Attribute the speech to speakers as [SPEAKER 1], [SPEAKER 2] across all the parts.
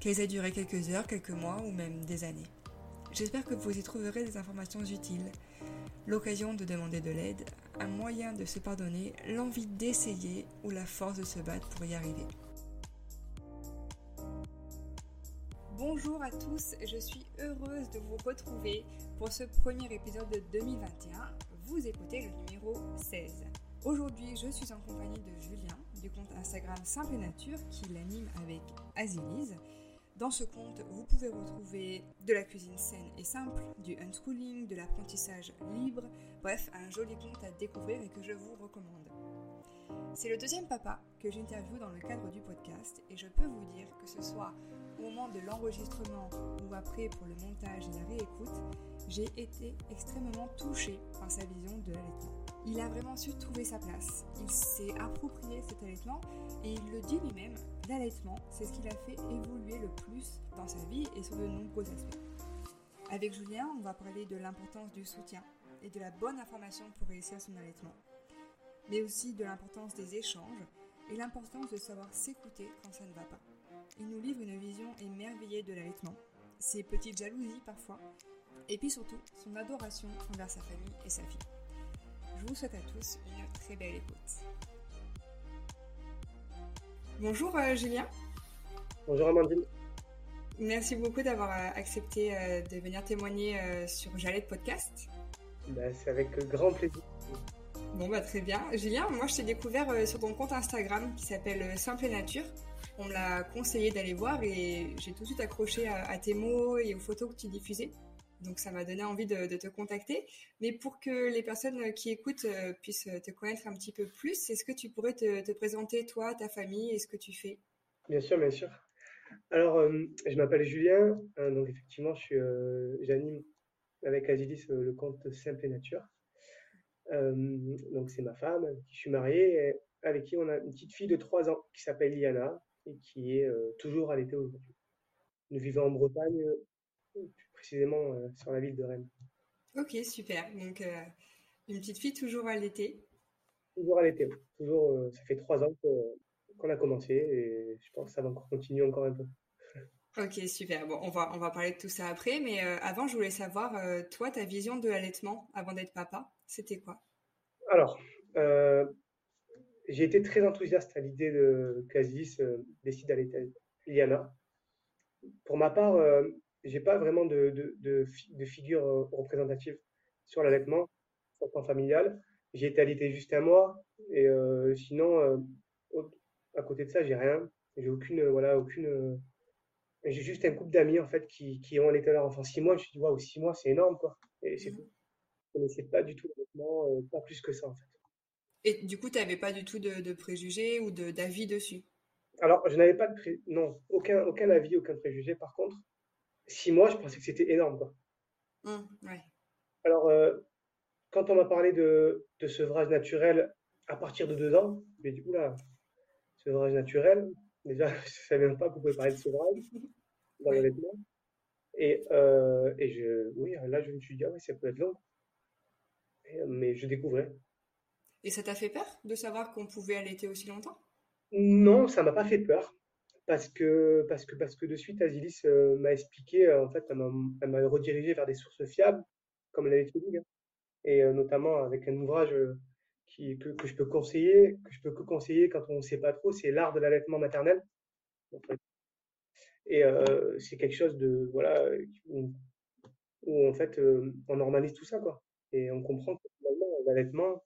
[SPEAKER 1] qu'elles aient duré quelques heures, quelques mois ou même des années. J'espère que vous y trouverez des informations utiles, l'occasion de demander de l'aide, un moyen de se pardonner, l'envie d'essayer ou la force de se battre pour y arriver. Bonjour à tous, je suis heureuse de vous retrouver pour ce premier épisode de 2021. Vous écoutez le numéro 16. Aujourd'hui, je suis en compagnie de Julien du compte Instagram Simple Nature qui l'anime avec Azilise dans ce compte, vous pouvez retrouver de la cuisine saine et simple, du unschooling, de l'apprentissage libre, bref, un joli compte à découvrir et que je vous recommande. C'est le deuxième papa que j'interviewe dans le cadre du podcast et je peux vous dire que ce soit au moment de l'enregistrement ou après pour le montage et la réécoute, j'ai été extrêmement touchée par sa vision de l'allaitement. Il a vraiment su trouver sa place, il s'est approprié cet allaitement et il le dit lui-même, l'allaitement, c'est ce qui l'a fait évoluer le plus dans sa vie et sur de nombreux aspects. Avec Julien, on va parler de l'importance du soutien et de la bonne information pour réussir son allaitement, mais aussi de l'importance des échanges et l'importance de savoir s'écouter quand ça ne va pas. Il nous livre une vision émerveillée de l'allaitement, ses petites jalousies parfois, et puis surtout son adoration envers sa famille et sa fille. Je vous souhaite à tous une très belle écoute. Bonjour euh, Julien.
[SPEAKER 2] Bonjour Amandine.
[SPEAKER 1] Merci beaucoup d'avoir euh, accepté euh, de venir témoigner sur Jalette Podcast.
[SPEAKER 2] Bah, c'est avec grand plaisir.
[SPEAKER 1] Bon bah très bien. Julien, moi je t'ai découvert sur ton compte Instagram qui s'appelle Simple Nature. On me l'a conseillé d'aller voir et j'ai tout de suite accroché à tes mots et aux photos que tu diffusais. Donc ça m'a donné envie de, te contacter. Mais pour que les personnes qui écoutent euh, puissent te connaître un petit peu plus, est-ce que tu pourrais te, présenter toi, ta famille et ce que tu fais?
[SPEAKER 2] Bien sûr, bien sûr. Alors, euh, je m'appelle Julien. Hein, donc effectivement, euh, j'anime avec Azilis le compte Simple et Nature. donc c'est ma femme, je suis marié, avec qui on a une petite fille de 3 ans qui s'appelle Liana et qui est toujours à l'été aujourd'hui. Nous vivons en Bretagne précisément euh, sur la ville de Rennes.
[SPEAKER 1] Ok, super. Donc, euh, une petite fille toujours à l'été
[SPEAKER 2] Toujours à l'été, Toujours, euh, ça fait trois ans qu'on a commencé et je pense que ça va encore continuer encore un peu.
[SPEAKER 1] Ok, super. Bon, on va, on va parler de tout ça après, mais avant, je voulais savoir, toi, ta vision de l'allaitement avant d'être papa, c'était quoi?
[SPEAKER 2] Alors, j'ai été très enthousiaste à l'idée de qu'Aziz décide d'allaiter Liana. Pour ma part, j'ai pas vraiment de, de, de, de figure euh, représentative sur l'allaitement, sur le plan familial. J'ai été allaité juste un mois et euh, sinon, euh, à côté de ça, j'ai rien. J'ai aucune, voilà, aucune. j'ai juste un couple d'amis en fait qui, qui ont allaité leur enfant six mois. Je me suis dit waouh, six mois, c'est énorme quoi. Et c'est mmh. tout. Je connaissais pas du tout l'allaitement, pas plus que ça en fait.
[SPEAKER 1] Et du coup, tu n'avais pas du tout de, de préjugés ou d'avis dessus?
[SPEAKER 2] Alors, je n'avais pas de pré... non, aucun, aucun avis, aucun préjugé. Par contre, six mois, je pensais que c'était énorme. Quoi.
[SPEAKER 1] Mmh,
[SPEAKER 2] Alors, euh, quand on m'a parlé de, de, sevrage naturel à partir de deux ans, je me dit, oula, sevrage naturel, déjà, je ne savais même pas qu'on pouvait parler de sevrage dans. Et, euh, et je, oui, là, je me suis dit, ah oui, ça peut être long. mais je découvrais.
[SPEAKER 1] Et ça t'a fait peur de savoir qu'on pouvait allaiter aussi longtemps?
[SPEAKER 2] Non, ça m'a pas fait peur parce que, parce que, parce que de suite, Azilis euh, m'a expliqué, euh, en fait, elle m'a redirigé vers des sources fiables, comme la hein, et euh, notamment avec un ouvrage qui, que, je peux conseiller, que je peux que conseiller quand on ne sait pas trop, c'est l'art de l'allaitement maternel. Et c'est quelque chose de, voilà, où en fait, on normalise tout ça, quoi. Et on comprend que l'allaitement,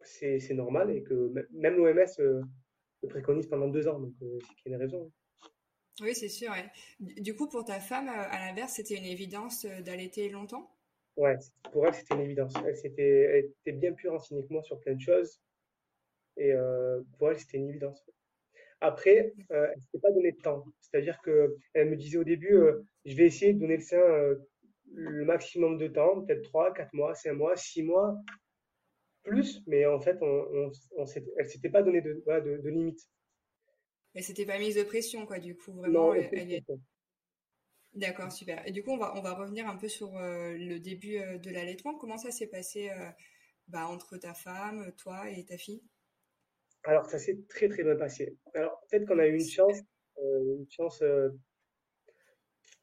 [SPEAKER 2] c'est normal et que même l'OMS le préconise pendant deux ans, donc euh, c'est qu'il y a une raison.
[SPEAKER 1] Oui, c'est sûr. ouais. Du coup, pour ta femme, euh, à l'inverse, c'était une évidence euh, d'allaiter longtemps?
[SPEAKER 2] Ouais, pour elle, c'était une évidence. Elle, s'était, elle était bien plus renseignée que moi sur plein de choses et euh, pour elle, c'était une évidence. Après, euh, elle ne s'était pas donné de temps. C'est-à-dire que elle me disait au début, euh, je vais essayer de donner le sein euh, le maximum de temps, peut-être 3, 4 mois, 5 mois, 6 mois, plus, mais en fait, on, on, elle s'était pas donné de, voilà, de, de limite.
[SPEAKER 1] Elle s'était pas mise de pression, quoi. Du coup, vraiment,
[SPEAKER 2] Non,
[SPEAKER 1] elle,
[SPEAKER 2] aucune
[SPEAKER 1] elle est...
[SPEAKER 2] pression.
[SPEAKER 1] D'accord, super. Et du coup, on va, on va revenir un peu sur euh, le début euh, de l'allaitement. Comment ça s'est passé euh, bah, entre ta femme, toi et ta fille?
[SPEAKER 2] Alors, ça s'est très très bien passé. Alors, peut-être qu'on a eu une chance, euh, une chance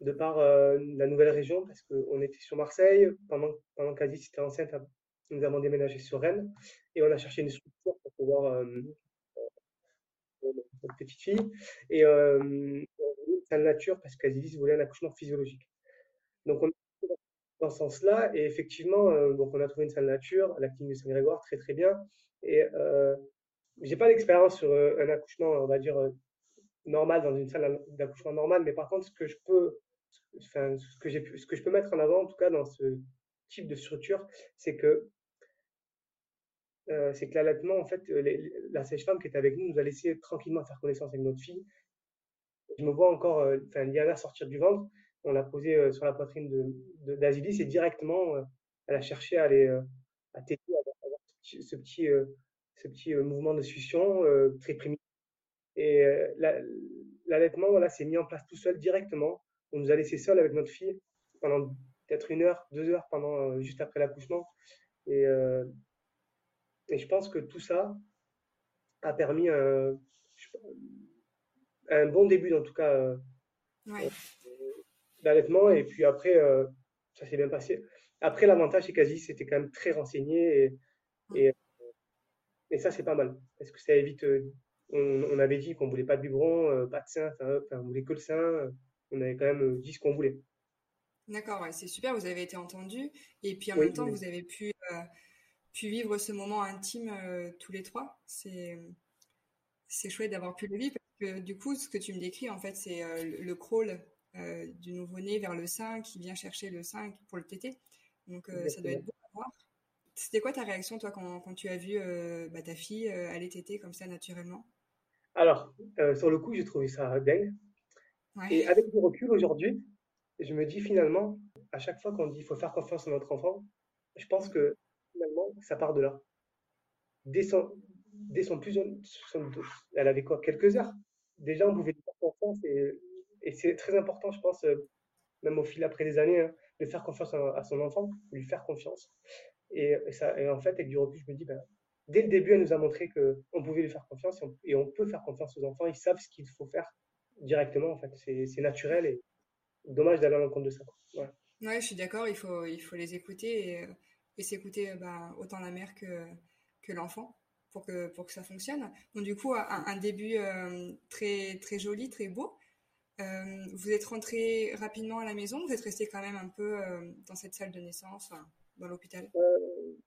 [SPEAKER 2] de par la nouvelle région, parce qu'on était sur Marseille, pendant, pendant qu'Aziz était enceinte, nous avons déménagé sur Rennes, et on a cherché une structure pour pouvoir euh, pour notre petite fille, et euh, salle nature, parce qu'Aziz voulait un accouchement physiologique. Donc, on est dans ce sens-là, et effectivement, euh, donc on a trouvé une salle nature, à la clinique de Saint-Grégoire, très très bien, et euh, j'ai pas d'expérience sur euh, un accouchement, on va dire, euh, normal dans une salle d'accouchement normale, mais par contre, ce que je peux, ce que j'ai ce que je peux mettre en avant, en tout cas dans ce type de structure, c'est que euh, c'est que l'allaitement, en fait, la sage-femme qui était avec nous nous a laissé tranquillement faire connaissance avec notre fille. Je me vois encore, euh, enfin, Liana sortir du ventre. On l'a posée euh, sur la poitrine de, d'Azilis et directement, elle a cherché à aller à téter, à avoir, ce petit, ce petit, mouvement de succion très primitif. Et la- l'allaitement, voilà, s'est mis en place tout seul directement. On nous a laissé seuls avec notre fille pendant peut-être une heure, deux heures pendant juste après l'accouchement. Et, et je pense que tout ça a permis un, je- un bon début, en tout cas, euh,
[SPEAKER 1] Ouais,
[SPEAKER 2] d'allaitement. Et puis après, euh, ça s'est bien passé. Après, l'avantage, c'est qu'Aziz c'était quand même très renseigné. Et,
[SPEAKER 1] ouais.
[SPEAKER 2] et, et ça, c'est pas mal. Parce que ça évite. euh, on, on avait dit qu'on voulait pas de biberon, euh, pas de sein, enfin, on voulait que le sein. euh, On avait quand même euh, dit ce qu'on voulait.
[SPEAKER 1] D'accord, ouais, c'est super, vous avez été entendus. Et puis en même temps,
[SPEAKER 2] oui,
[SPEAKER 1] vous avez pu, euh, pu vivre ce moment intime euh, tous les trois. C'est, c'est chouette d'avoir pu le vivre parce que du coup, ce que tu me décris, en fait, c'est euh, le, crawl euh, du nouveau-né vers le sein qui vient chercher le sein pour le téter. Donc ça doit être beau à voir. C'était quoi ta réaction, toi, quand, quand tu as vu bah, ta fille aller téter comme ça naturellement?
[SPEAKER 2] Alors, sur le coup, j'ai trouvé ça dingue.
[SPEAKER 1] Ouais,
[SPEAKER 2] Et avec du recul aujourd'hui, je me dis finalement, à chaque fois qu'on dit qu'il faut faire confiance à notre enfant, je pense que ça part de là. Dès son, plus jeune, son- elle avait quoi, quelques heures. Déjà, on pouvait faire confiance et, c'est très important, je pense, euh, même au fil après des années, hein, de faire confiance à, son enfant, lui faire confiance. Et, en fait, avec du recul, je me dis, ben, dès le début, elle nous a montré qu'on pouvait lui faire confiance et on, peut faire confiance aux enfants. Ils savent ce qu'il faut faire directement, en fait. C'est naturel et dommage d'aller à l'encontre de ça. quoi.
[SPEAKER 1] Ouais, je suis d'accord, il faut, il faut les écouter et, et s'écouter euh, bah, autant la mère que, l'enfant pour que, pour que ça fonctionne. Donc du coup, un, début euh, très, très joli, très beau. Euh, vous êtes rentré rapidement à la maison, vous êtes resté quand même un peu dans cette salle de naissance, dans l'hôpital?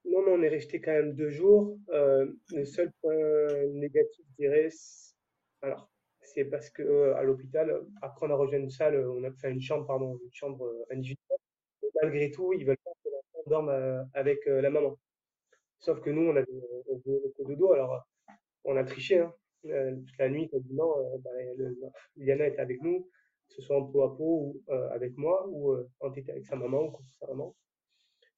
[SPEAKER 2] Non, non, on est resté quand même deux jours. Le seul point négatif, je dirais, alors, c'est parce que à l'hôpital, après on a rejoint une salle, on a fait une chambre, pardon, une chambre individuelle. Malgré tout, ils veulent pas dorme euh, avec euh, la maman. Sauf que nous, on avait, on le dodo, alors on a triché, hein. Euh, toute la nuit, quasiment, euh, bah, le- Liana était avec nous, que ce soit en peau à peau ou euh, avec moi, ou euh, elle était avec sa maman ou contre sa maman.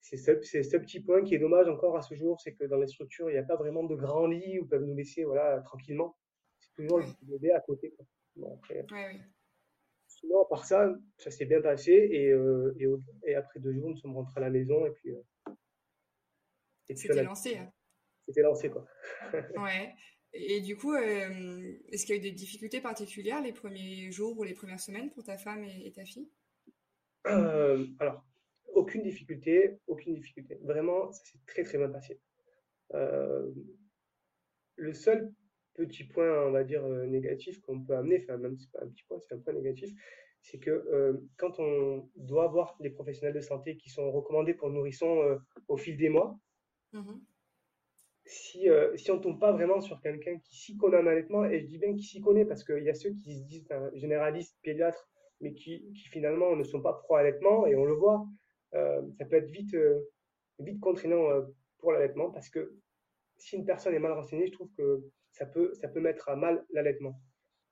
[SPEAKER 2] C'est ce, petit point qui est dommage encore à ce jour, c'est que dans les structures, il n'y a pas vraiment de grands lits où ils peuvent nous laisser voilà, tranquillement. C'est toujours le bébé à côté. quoi. Bon, après,
[SPEAKER 1] ouais, oui.
[SPEAKER 2] Sinon, à part ça, ça s'est bien passé et, euh, et, au- et après deux jours, nous sommes rentrés à la maison et puis, euh, et puis on
[SPEAKER 1] C'était
[SPEAKER 2] a
[SPEAKER 1] lancé. hein.
[SPEAKER 2] c'était lancé. Quoi.
[SPEAKER 1] Ouais. Et, du coup, euh, est-ce qu'il y a eu des difficultés particulières les premiers jours ou les premières semaines pour ta femme et, et ta fille?
[SPEAKER 2] Alors, aucune difficulté, aucune difficulté. Vraiment, ça s'est très très bien passé. Le seul petit point, on va dire, euh, négatif qu'on peut amener, enfin même si c'est pas un petit point, c'est un point négatif, c'est que euh, quand on doit avoir des professionnels de santé qui sont recommandés pour nourrissons euh, au fil des mois,
[SPEAKER 1] Mhm.
[SPEAKER 2] si, euh, si on ne tombe pas vraiment sur quelqu'un qui s'y connaît en allaitement, et je dis bien qui s'y connaît parce qu'il y a ceux qui se disent enfin, généralistes, pédiatres, mais qui, qui finalement ne sont pas pro-allaitement, et on le voit, ça peut être vite, vite contraignant pour l'allaitement parce que si une personne est mal renseignée, je trouve que ça peut, ça peut mettre à mal l'allaitement.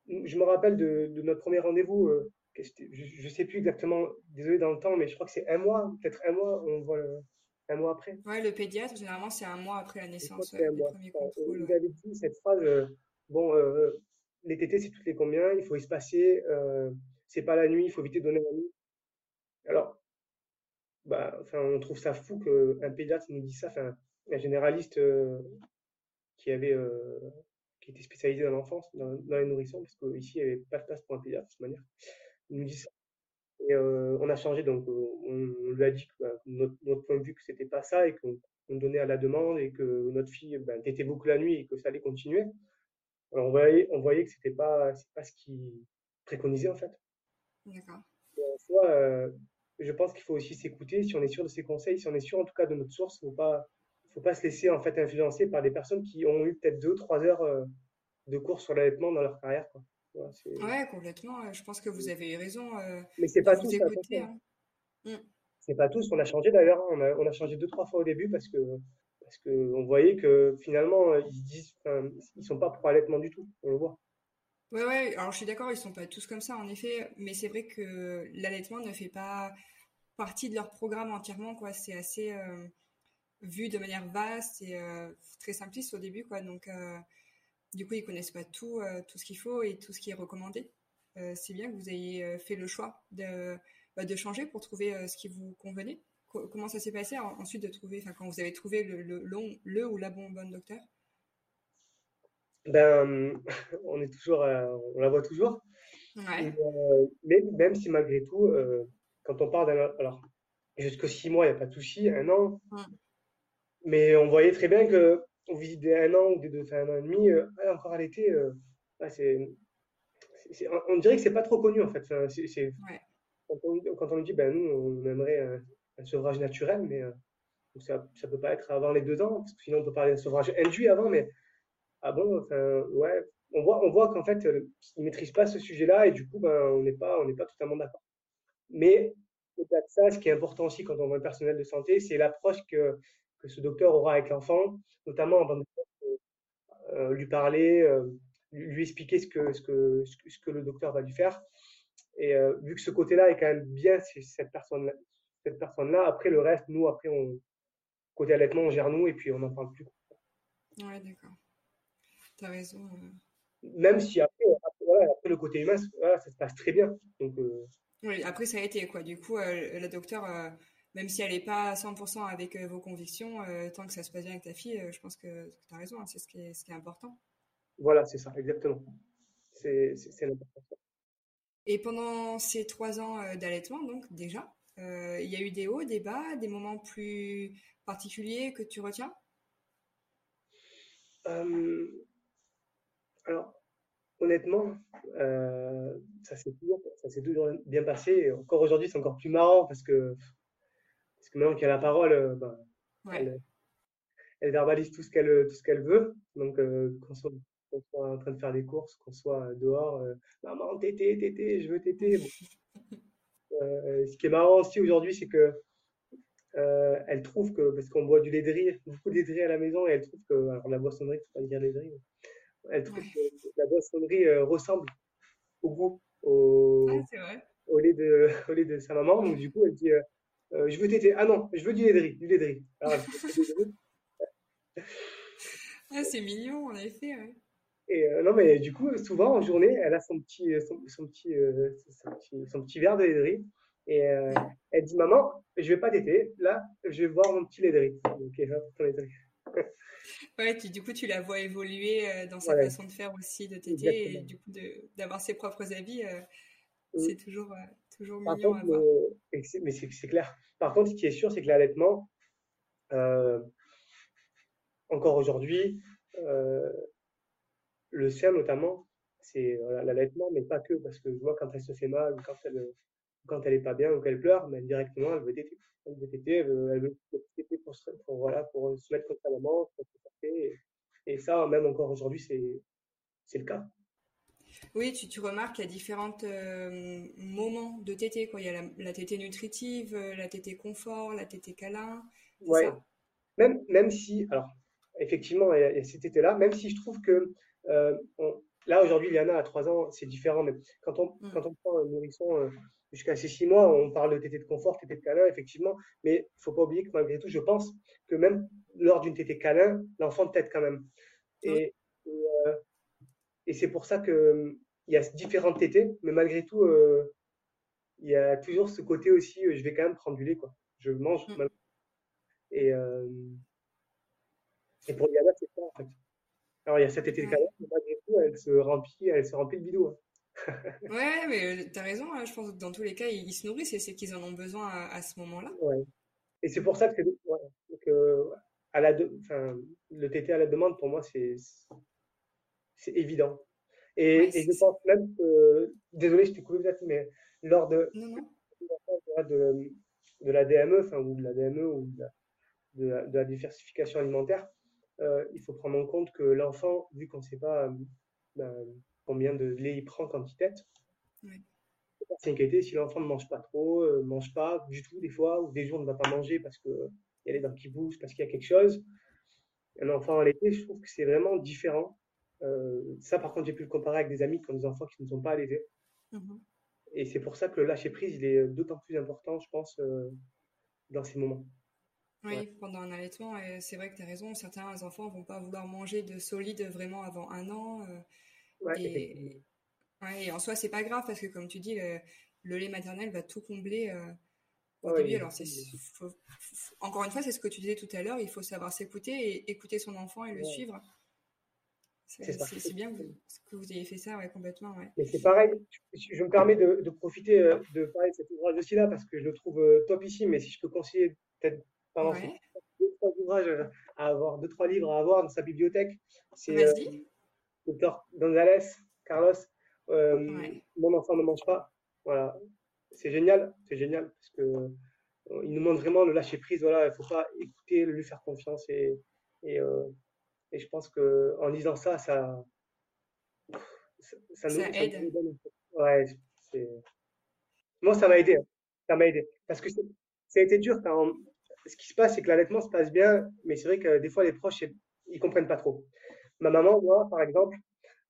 [SPEAKER 2] Je me rappelle de, de notre premier rendez-vous, euh, je ne sais plus exactement, désolé dans le temps, mais je crois que c'est un mois, peut-être un mois, on voit le- un mois après.
[SPEAKER 1] Ouais, le pédiatre, généralement, c'est un mois après la naissance,
[SPEAKER 2] mois.
[SPEAKER 1] premiers
[SPEAKER 2] Enfin,
[SPEAKER 1] contrôles.
[SPEAKER 2] il
[SPEAKER 1] ouais.
[SPEAKER 2] avait dit cette phrase, euh, bon, euh, les tétés, c'est toutes les combien, il faut espacer, euh, c'est pas la nuit, il faut éviter de donner la nuit. Alors, bah, enfin, on trouve ça fou qu'un pédiatre nous dise ça, enfin, un généraliste euh, qui avait, euh, qui était spécialisé dans l'enfance, dans, dans les nourrissons, parce qu'ici, il n'y avait pas de place pour un pédiatre de toute manière. Il nous dit ça. Et euh, on a changé, donc euh, on, on lui a dit que bah, notre, notre point de vue que c'était pas ça et qu'on on donnait à la demande et que notre fille ben, tétait beaucoup la nuit et que ça allait continuer. Alors on voyait, on voyait que c'était pas, pas ce qui préconisait en fait.
[SPEAKER 1] D'accord.
[SPEAKER 2] Et en soi, euh, je pense qu'il faut aussi s'écouter si on est sûr de ses conseils, si on est sûr en tout cas de notre source, faut pas, faut pas se laisser en fait influencer par des personnes qui ont eu peut-être deux, trois heures euh, de cours sur l'allaitement dans leur carrière, quoi. Voilà,
[SPEAKER 1] Ouais, complètement. Je pense que vous avez eu raison euh,
[SPEAKER 2] Mais c'est pas tous, attention.
[SPEAKER 1] hein.
[SPEAKER 2] C'est pas tous. On a changé d'ailleurs. hein. On a, on a changé deux, trois fois au début parce que parce que on voyait que finalement euh, ils se disent, ils sont pas pour allaitement du tout. On le voit.
[SPEAKER 1] Ouais, ouais, alors je suis d'accord, ils sont pas tous comme ça, en effet, mais c'est vrai que l'allaitement ne fait pas partie de leur programme entièrement, quoi. C'est assez euh, vu de manière vaste et euh, très simpliste au début, quoi. Donc, euh, du coup, ils connaissent pas tout, euh, tout ce qu'il faut et tout ce qui est recommandé. C'est bien que vous ayez fait le choix de, bah, de changer pour trouver ce qui vous convenait. Co- comment ça s'est passé en- ensuite de trouver, enfin, quand vous avez trouvé le, le, le ou la bon, bonne docteur?
[SPEAKER 2] Ben, on est toujours, euh, on la voit toujours.
[SPEAKER 1] Ouais,
[SPEAKER 2] Mais, euh, mais même si malgré tout, euh, quand on parle d'un, alors jusqu'aux six mois, il n'y a pas de souci, un an. Mais on voyait très bien que au visite un an ou des deux, enfin, un an et demi, euh, encore à l'été, euh, c'est, on on dirait que c'est pas trop connu en fait. Enfin,
[SPEAKER 1] ouais.
[SPEAKER 2] quand on, quand on nous dit, ben nous, on aimerait un, un sevrage naturel, mais euh, ça, ça peut pas être avant les deux ans, parce que sinon on peut parler d'un sevrage induit avant, mais ah bon, enfin, ouais, on voit, on voit qu'en fait, ils maîtrisent pas ce sujet-là et du coup, ben, on n'est pas, on n'est pas totalement d'accord. Mais au-delà de ça, ce qui est important aussi quand on voit un personnel de santé, c'est l'approche que, que ce docteur aura avec l'enfant, notamment avant de euh, lui parler, euh, lui, expliquer ce que, ce, que, ce que le docteur va lui faire. Et euh, vu que ce côté-là est quand même bien c'est cette personne-là, cette personne-là, après le reste, nous, après, on, côté allaitement, on gère nous et puis on n'en parle plus.
[SPEAKER 1] Ouais, d'accord. T'as raison.
[SPEAKER 2] Même si après, après, voilà, après le côté humain, voilà, ça se passe très bien. Donc,
[SPEAKER 1] Oui, après, ça a été quoi. Du coup, la docteure, euh, même si elle n'est pas à 100% avec euh, vos convictions, euh, tant que ça se passe bien avec ta fille, euh, je pense que, tu as raison. hein, c'est ce qui est, ce qui est important.
[SPEAKER 2] voilà, c'est ça, exactement. C'est l'important.
[SPEAKER 1] Et pendant ces trois ans d'allaitement, donc déjà, euh, il y a eu des hauts, des bas, des moments plus particuliers que tu retiens?
[SPEAKER 2] Euh, alors, honnêtement, euh, ça s'est toujours, bien passé. Et encore aujourd'hui, c'est encore plus marrant parce que, parce que maintenant qu'elle a la parole, euh, ben,
[SPEAKER 1] Ouais.
[SPEAKER 2] elle, elle verbalise tout ce qu'elle tout ce qu'elle veut. Donc, euh, qu'on soit, soit en train de faire des courses, qu'on soit dehors, euh, maman, tété, tété, je veux tété. Bon. Euh, ce qui est marrant aussi aujourd'hui, c'est que euh, elle trouve que, parce qu'on boit du lait de riz, beaucoup de lait de riz à la maison, et elle trouve que, alors la boissonnerie, faut pas dire lait de riz, elle trouve
[SPEAKER 1] Ouais.
[SPEAKER 2] que la boissonnerie euh, ressemble au goût, au, lait de, au lait de sa maman. Donc, du coup, elle dit, euh, euh, je veux téter. Ah non, je veux du lait du lait du lait.
[SPEAKER 1] Ah, c'est mignon, en effet. ouais.
[SPEAKER 2] Et euh, non, mais du coup, souvent en journée, elle a son petit, euh, son, son petit, euh, son petit, son petit verre de lait de riz. Et euh, elle dit, maman, je vais pas téter. Là, je vais boire mon petit lait de riz. Ok, hop, ton lait de riz.
[SPEAKER 1] Ouais, tu- du coup, tu la vois évoluer euh, dans sa
[SPEAKER 2] Voilà,
[SPEAKER 1] façon de faire aussi, de téter, et du coup, d'avoir ses propres avis, euh,
[SPEAKER 2] Mm.
[SPEAKER 1] c'est toujours, toujours
[SPEAKER 2] Par
[SPEAKER 1] mignon
[SPEAKER 2] contre,
[SPEAKER 1] à voir.
[SPEAKER 2] le- et c'est- mais c'est clair. Par contre, ce qui est sûr, c'est que l'allaitement, euh, encore aujourd'hui, euh, le sein notamment, c'est l'allaitement, mais pas que, parce que je vois quand elle se fait mal ou quand elle, quand elle est pas bien ou qu'elle pleure, mais directement, elle veut téter. Elle veut téter, elle veut, elle veut téter pour, se, pour, voilà, pour se mettre contre sa maman, pour se et, et ça, même encore aujourd'hui, c'est le cas.
[SPEAKER 1] Oui, tu, tu remarques qu'il y a différents euh, moments de tétée. Quoi. Il y a la, la tétée nutritive, euh, la tétée confort, la tétée câlin.
[SPEAKER 2] Ouais. Même, même si, alors, effectivement, il y a, il y a ces tétées-là, même si je trouve que euh, on, là, aujourd'hui, Liana, à 3 ans, c'est différent, mais quand on, mm. quand on prend un nourrisson euh, jusqu'à ses 6 mois, on parle de tétée de confort, tétée de câlin, effectivement, mais il ne faut pas oublier que malgré tout, je pense que même lors d'une tétée câlin, l'enfant tète quand même. Et, et c'est pour ça qu'il y a différentes tétées, mais malgré tout, euh, il y a toujours ce côté aussi, je vais quand même prendre du lait, quoi. Je mange. Mm. Et, euh, et pour Liana, c'est ça, en fait. Alors, il y a cette été de câlin, mais malgré tout, elle se remplit, elle se remplit de bidou. Hein.
[SPEAKER 1] ouais, mais euh, tu as raison, hein, je pense que dans tous les cas, ils, se nourrissent et c'est qu'ils en ont besoin à, à ce moment-là.
[SPEAKER 2] Ouais. Et c'est pour ça que, ouais, donc, euh, à la de, le TT à la demande, pour moi, c'est évident. Et, ouais, et je pense même que, désolé, je t'ai coupé peut-être, mais lors de, non, non. de, de la DME, enfin, ou de la DME, ou de la, de la, de la diversification alimentaire, euh, il faut prendre en compte que l'enfant, vu qu'on ne sait pas ben, combien de lait il prend quand il tète, oui. s'inquiéter si l'enfant ne mange pas trop, ne euh, mange pas du tout des fois, ou des jours ne va pas manger parce qu'il y a les dents qui bougent, parce qu'il y a quelque chose. Un enfant allaité, je trouve que c'est vraiment différent. Euh, ça, par contre, j'ai pu le comparer avec des amis qui ont des enfants qui ne sont pas allaités. Mmh. Et c'est pour ça que le lâcher prise, il est d'autant plus important, je pense, euh, dans ces moments.
[SPEAKER 1] Oui, ouais. pendant un allaitement, c'est vrai que tu as raison, certains enfants vont pas vouloir manger de solide vraiment avant un an. Euh, ouais, et, ouais, et, en soi, c'est pas grave parce que, comme tu dis, le, le lait maternel va tout combler au ouais, début. Alors, c'est, faut, encore une fois, c'est ce que tu disais tout à l'heure, il faut savoir s'écouter et écouter son enfant et le suivre. C'est bien que vous, que vous ayez fait ça, ouais, complètement. Ouais.
[SPEAKER 2] Mais c'est pareil, je, je, me permets de, de, profiter euh, de parler de cet ouvrage aussi là parce que je le trouve euh, top ici, mais si je peux conseiller peut-être pendant ouais. deux, trois ouvrages à avoir, deux, trois livres à avoir dans sa bibliothèque, c'est euh, Docteur González, Carlos, euh, ouais. Mon enfant ne mange pas. Voilà, c'est génial, c'est génial parce que euh, il nous montre vraiment le lâcher prise. Voilà, il faut pas écouter, lui faire confiance et, et et je pense que en lisant ça, ça,
[SPEAKER 1] ça, ça, ça nous, aide. Ça nous
[SPEAKER 2] ouais. Moi, ça m'a aidé. Ça m'a aidé parce que ça a été dur. Quand... Ce qui se passe, c'est que l'allaitement se passe bien, mais c'est vrai que des fois, les proches, ils comprennent pas trop. Ma maman, moi, par exemple,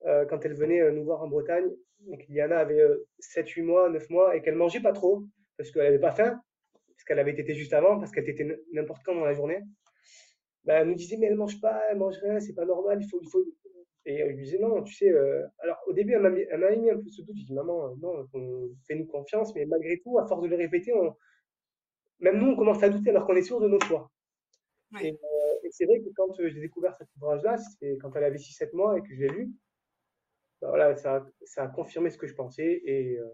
[SPEAKER 2] euh, quand elle venait euh, nous voir en Bretagne, donc Liana avait euh, 7, 8 mois, 9 mois, et qu'elle mangeait pas trop, parce qu'elle avait pas faim, parce qu'elle avait été juste avant, parce qu'elle était n'importe quand dans la journée bah, elle nous disait, mais elle mange pas, elle mange rien, c'est pas normal, il faut, il faut. Et je lui disais, non, tu sais, euh... alors au début, elle m'a mis, mis, un peu ce doute. Je dis, maman, non, fais-nous confiance, mais malgré tout, à force de le répéter, on... même nous, on commence à douter alors qu'on est sûr de nos choix. Ouais. Et, euh, et c'est vrai que quand j'ai découvert cet ouvrage-là, c'est quand elle avait 6-7 mois et que je l'ai lu, bah, voilà, ça, ça a confirmé ce que je pensais. Et, euh,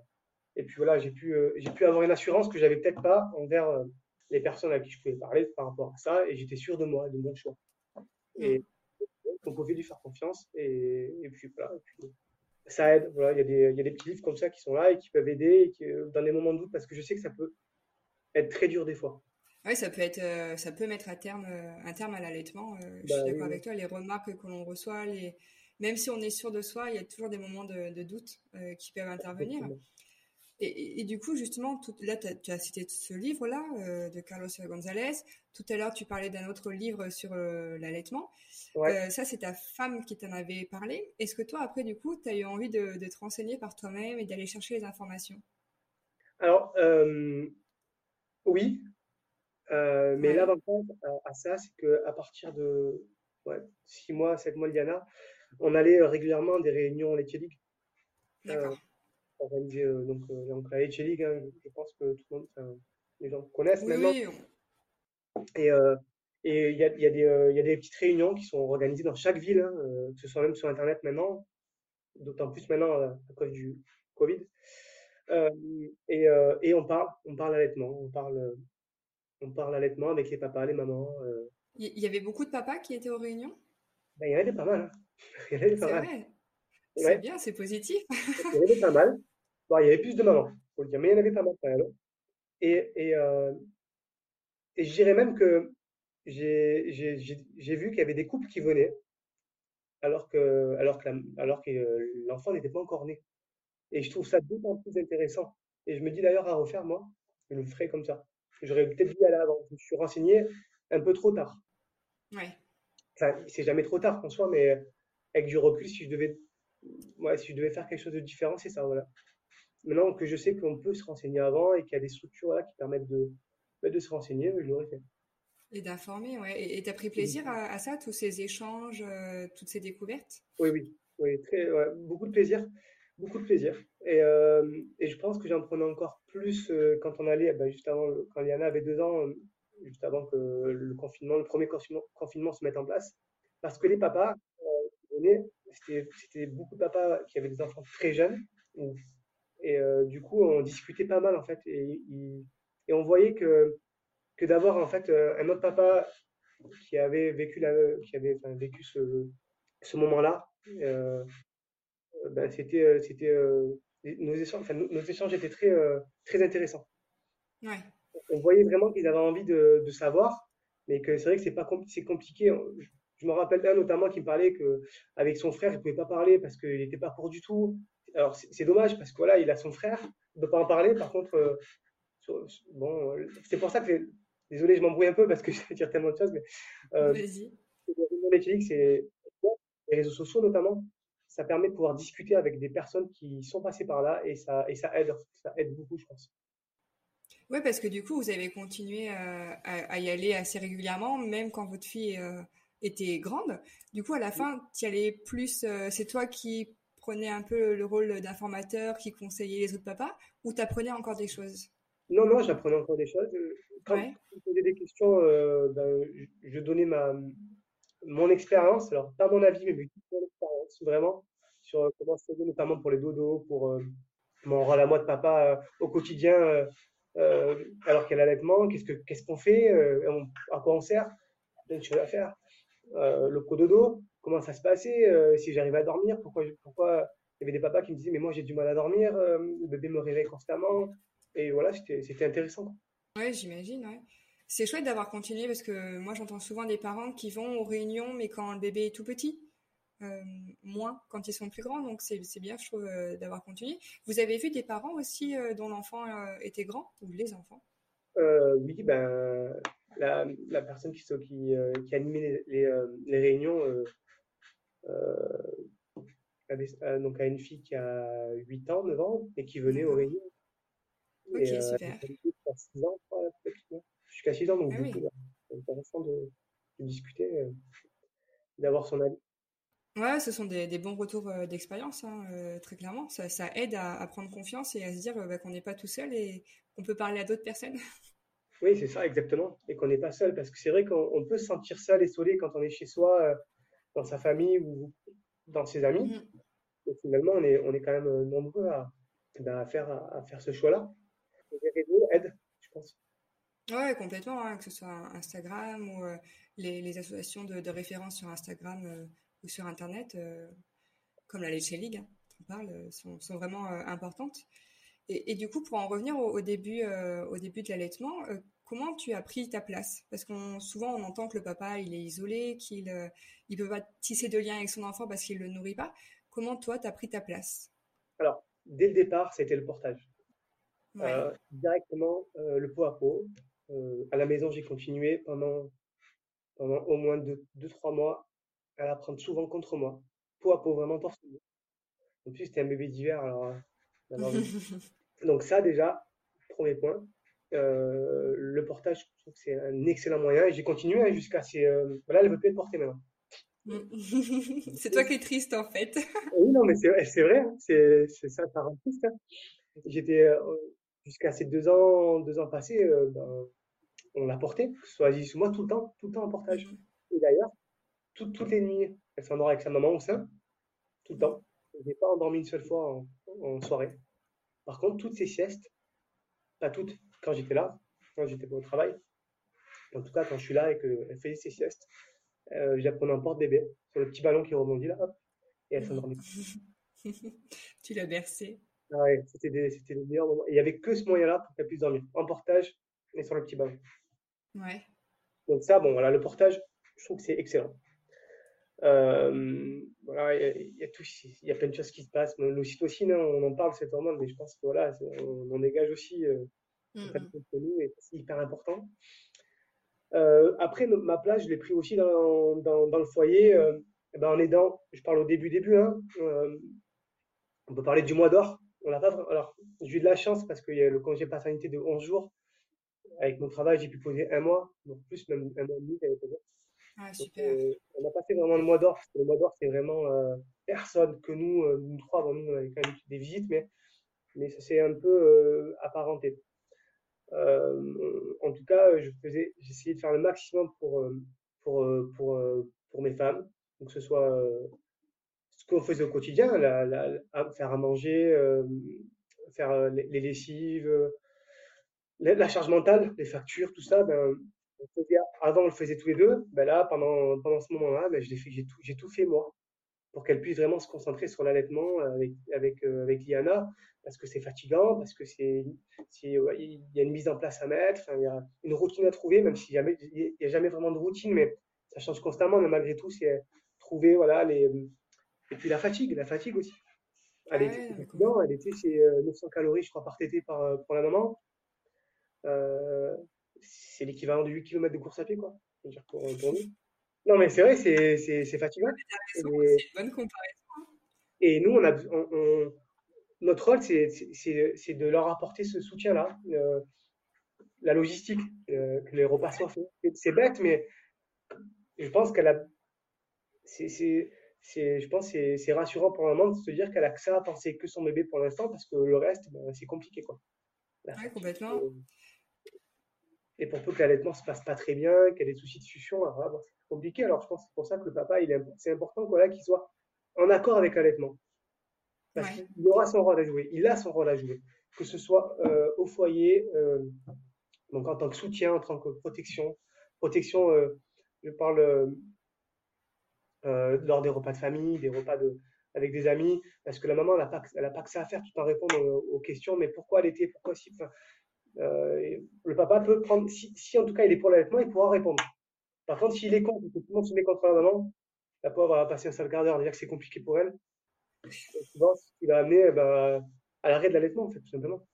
[SPEAKER 2] et puis voilà, j'ai pu, euh, j'ai pu avoir une assurance que j'avais peut-être pas envers euh, les personnes à qui je pouvais parler par rapport à ça, et j'étais sûr de moi, de mon choix. Et mmh. on pouvait lui faire confiance, et, et puis voilà. Et puis, ça aide. Voilà, il y, a des, il y a des petits livres comme ça qui sont là et qui peuvent aider et qui, dans des moments de doute, parce que je sais que ça peut être très dur des fois.
[SPEAKER 1] Oui, ça peut être, euh, ça peut mettre à terme, euh, un terme à l'allaitement. Euh, je bah, suis d'accord oui, avec toi. Les remarques que l'on reçoit, les, même si on est sûr de soi, il y a toujours des moments de, de doute euh, qui peuvent intervenir. Exactement. Et, et, du coup, justement, tout, là, tu as cité ce livre-là euh, de Carlos González. Tout à l'heure, tu parlais d'un autre livre sur euh, l'allaitement. Ouais. Euh, ça, c'est ta femme qui t'en avait parlé. Est-ce que toi, après, du coup, tu as eu envie de, de te renseigner par toi-même et d'aller chercher les informations?
[SPEAKER 2] Alors, oui. Mais ouais. l'avantage à, à, ça, c'est qu'à partir de ouais, 6 mois, 7 mois Diana, on allait régulièrement à des réunions laitier ligue.
[SPEAKER 1] D'accord
[SPEAKER 2] organisé euh, donc, euh, donc la HL League, hein, je pense que tout le monde, enfin, les gens connaissent
[SPEAKER 1] oui,
[SPEAKER 2] maintenant.
[SPEAKER 1] Oui.
[SPEAKER 2] Et euh, et il y a, y, a des, y a des petites réunions qui sont organisées dans chaque ville, hein, que ce soit même sur Internet maintenant, d'autant plus maintenant à cause du Covid. Euh, et, euh, et on parle, on parle allaitement, on parle, on parle allaitement avec les papas, les mamans.
[SPEAKER 1] Il y avait beaucoup de papas qui étaient aux réunions?
[SPEAKER 2] Ben, Il y en avait pas mal. Hein.
[SPEAKER 1] C'est
[SPEAKER 2] mal.
[SPEAKER 1] vrai C'est bien, c'est positif.
[SPEAKER 2] il y en avait pas mal. Bon, il y avait plus de mamans, faut le dire, mais il y en avait pas mal quand même. Et, et, euh, et je dirais même que j'ai vu qu'il y avait des couples qui venaient alors que, alors que, alors que euh, l'enfant n'était pas encore né. Et je trouve ça d'autant plus intéressant. Et je me dis d'ailleurs à refaire, moi, je le ferai comme ça. J'aurais peut-être dû aller avant. Je me suis renseigné un peu trop tard.
[SPEAKER 1] Ouais.
[SPEAKER 2] Enfin, c'est jamais trop tard en soi, mais avec du recul, si je devais, ouais, si je devais faire quelque chose de différent, c'est ça, voilà. Maintenant que je sais qu'on peut se renseigner avant et qu'il y a des structures là qui permettent de, bah, de se renseigner, je l'aurais fait.
[SPEAKER 1] Et d'informer, ouais. Et tu as pris plaisir à, ça, tous ces échanges, euh, toutes ces découvertes?
[SPEAKER 2] Oui, oui, oui, très, beaucoup de plaisir, beaucoup de plaisir. Et, euh, et je pense que j'en prenais encore plus euh, quand on allait, ben, juste avant, quand Liana avait deux ans, juste avant que le confinement, le premier confinement, confinement se mette en place, parce que les papas, c'était beaucoup de papas qui avaient des enfants très jeunes, et du coup, on discutait pas mal en fait, et, et on voyait que que d'avoir en fait euh, un autre papa qui avait vécu, la, qui avait vécu ce, ce moment-là. Euh, ben, c'était, euh, c'était nos échanges, nos échanges étaient très, très intéressants.
[SPEAKER 1] Ouais.
[SPEAKER 2] On voyait vraiment qu'ils avaient envie de, de savoir, mais que c'est vrai que c'est pas c'est compliqué. Je me rappelle un notamment qui me parlait que avec son frère, il pouvait pas parler parce qu'il n'était pas pour du tout. Alors c'est dommage parce que voilà, il a son frère, il ne peut pas en parler. Par contre, bon, c'est pour ça que Désolé, je m'embrouille un peu parce que je vais dire tellement de choses, mais
[SPEAKER 1] euh, Vas-y.
[SPEAKER 2] c'est les réseaux sociaux notamment. Ça permet de pouvoir discuter avec des personnes qui sont passées par là et ça, et ça aide, ça aide beaucoup, je pense.
[SPEAKER 1] Oui, parce que du coup, vous avez continué à, à, y aller assez régulièrement, même quand votre fille euh, était grande. Du coup, à la fin, tu allais plus. Euh, c'est toi qui prenais un peu le rôle d'informateur, qui conseillait les autres papas, ou tu apprenais encore des choses?
[SPEAKER 2] Non, non, j'apprenais encore des choses quand ouais. vous posez des questions, euh, ben, je, donnais ma, mon expérience, alors pas mon avis, mais mon expérience, vraiment, sur comment se faisait, notamment pour les dodos, pour euh, mon rôle à moi de papa euh, au quotidien, alors qu'il y a l'allaitement, qu'est-ce qu'on qu'est-ce qu'on fait, à quoi on sert, plein de choses à faire. le cododo, comment ça se passait, si j'arrivais à dormir, pourquoi, pourquoi il y avait des papas qui me disaient, mais moi j'ai du mal à dormir, le bébé me réveille constamment. Et voilà, c'était intéressant.
[SPEAKER 1] Ouais, j'imagine, ouais. C'est chouette d'avoir continué parce que moi j'entends souvent des parents qui vont aux réunions mais quand le bébé est tout petit, euh, moins quand ils sont plus grands, donc c'est bien je trouve euh, d'avoir continué. Vous avez vu des parents aussi euh, dont l'enfant était grand ou les enfants?
[SPEAKER 2] Oui, ben la, la personne qui, qui, qui animait les, les, réunions donc a une fille qui a 8 ans, 9 ans et qui venait aux réunions.
[SPEAKER 1] Ok, super.
[SPEAKER 2] 6 ans, jusqu'à 6 ans, donc ah du coup, c'est intéressant de, de discuter, euh, d'avoir son avis.
[SPEAKER 1] Ouais, ce sont des, des bons retours euh, d'expérience, hein, euh, très clairement. Ça, ça aide à, à, prendre confiance et à se dire bah, qu'on n'est pas tout seul et qu'on peut parler à d'autres personnes.
[SPEAKER 2] Oui, c'est ça, exactement. Et qu'on n'est pas seul, parce que c'est vrai qu'on peut se sentir seul et isolé quand on est chez soi, dans sa famille ou dans ses amis. Mm Et finalement, on est, on est quand même nombreux à, ben, à faire, à, faire ce choix-là. Les réseaux aident pense.
[SPEAKER 1] Ouais, complètement, hein, que ce soit Instagram ou euh, les, les, associations de, de, référence sur Instagram euh, ou sur Internet, euh, comme la Leche League, hein, on parle, sont, sont vraiment importantes. Et, et, du coup, pour en revenir au, au début, au début de l'allaitement, comment tu as pris ta place? Parce qu'on souvent on entend que le papa il est isolé, qu'il il peut pas tisser de lien avec son enfant parce qu'il le nourrit pas. Comment toi tu as pris ta place?
[SPEAKER 2] Alors dès le départ, c'était le portage. Euh, directement euh, le pot à pot. Euh, à la maison, j'ai continué pendant, pendant au moins 2-3 mois à la prendre souvent contre moi. Pot à pot, vraiment torse En plus, c'était un bébé d'hiver, alors. Donc, ça, déjà, premier point. Le portage, je trouve que c'est un excellent moyen. Et j'ai continué hein, jusqu'à ces. voilà, elle ne veut plus être portée maintenant.
[SPEAKER 1] c'est toi qui es triste en fait.
[SPEAKER 2] oui, non, mais c'est vrai, hein. c'est ça, ça rend triste. Hein. J'étais, jusqu'à ces deux ans, deux ans passés, euh, ben, on l'a porté, que ce soit Aziz moi, tout le temps, tout le temps en portage. Mhm. Et d'ailleurs, toutes les nuits, elle s'endort avec sa maman au sein, tout le temps. Je n'ai pas endormi une seule fois en, soirée. Par contre, toutes ces siestes, pas toutes, quand j'étais là, quand j'étais pas au travail, en tout cas quand je suis là et qu'elle faisait ses siestes, euh, je la prenais en porte-bébé, sur le petit ballon qui rebondit là, hop, et elle s'endormait.
[SPEAKER 1] tu l'as bercé.
[SPEAKER 2] Ah ouais, c'était les meilleurs moments. il n'y avait que ce moyen-là pour qu'elle puisse dormir, en portage et sur le petit bain.
[SPEAKER 1] Ouais.
[SPEAKER 2] Donc ça, bon, voilà, le portage, je trouve que c'est excellent. Euh, voilà, il y, a tout, il y a plein de choses qui se passent. L'ocytocine, hein, on en parle, cette hormone, mais je pense que voilà, on, on dégage aussi euh, mm -hmm. c'est hyper important. Euh, après, ma place, je l'ai pris aussi dans, dans, dans le foyer, euh, eh ben, en aidant, je parle au début, début, hein, euh, on peut parler du mois d'or. On pas, alors, j'ai eu de la chance parce qu'il y a le congé paternité de 11 jours. Avec mon travail, j'ai pu poser un mois, donc plus, même un mois et demi,
[SPEAKER 1] ah, super. Euh,
[SPEAKER 2] on a passé vraiment le mois d'or, parce que le mois d'or, c'est vraiment personne que nous, nous trois, bon, nous, on avait quand même des visites, mais, mais ça s'est un peu apparenté. En tout cas, j'essayais de faire le maximum pour, pour, pour, pour mes femmes, que ce soit ce qu'on faisait au quotidien, la, faire à manger, faire les, les lessives, la, charge mentale, les factures, tout ça, ben, avant, on le faisait tous les deux. Ben là, pendant, pendant ce moment-là, ben, j'ai tout fait moi pour qu'elle puisse vraiment se concentrer sur l'allaitement avec, avec, euh, avec Liana, parce que c'est fatigant, parce que c'est, il y a une mise en place à mettre, il y a une routine à trouver, même s'il n'y a, jamais vraiment de routine, mais ça change constamment, mais malgré tout, c'est trouver, voilà, les, et puis la fatigue, la fatigue aussi. Elle était, elle était, c'est 900 calories, je crois, par tété par, pour la maman. Euh, c'est l'équivalent de 8 km de course à pied, quoi. Pour nous. Non, mais c'est vrai, c'est fatigant.
[SPEAKER 1] C'est une bonne comparaison.
[SPEAKER 2] Et nous, on a, on, notre rôle, c'est de leur apporter ce soutien-là, euh, la logistique, euh, que les repas soient faits. C'est bête, mais je pense qu'elle a. C'est, je pense que c'est rassurant pour la maman de se dire qu'elle a que ça à penser que son bébé pour l'instant, parce que le reste, ben, c'est compliqué. Quoi.
[SPEAKER 1] Ouais, complètement.
[SPEAKER 2] Et pour peu que l'allaitement se passe pas très bien, qu'il y ait des soucis de succion, c'est compliqué. Alors je pense que c'est pour ça que le papa, c'est important qu'il soit en accord avec l'allaitement. Parce qu'il aura son rôle à jouer. Il a son rôle à jouer. Que ce soit euh, au foyer, euh, donc en tant que soutien, en tant que protection. Protection, euh, je parle lors des repas de famille, des repas de, avec des amis, parce que la maman, n'a pas, pas que ça à faire tout en répondant aux, questions, mais pourquoi allaiter, pourquoi si. Le papa peut prendre, si, en tout cas il est pour l'allaitement, il pourra répondre. Par contre, s'il est contre, que tout le monde se met contre la maman, la pauvre va passer un sale quart d'heure, dire que c'est compliqué pour elle. Souvent, ce qui va amener ben, à l'arrêt de l'allaitement, en fait, tout simplement.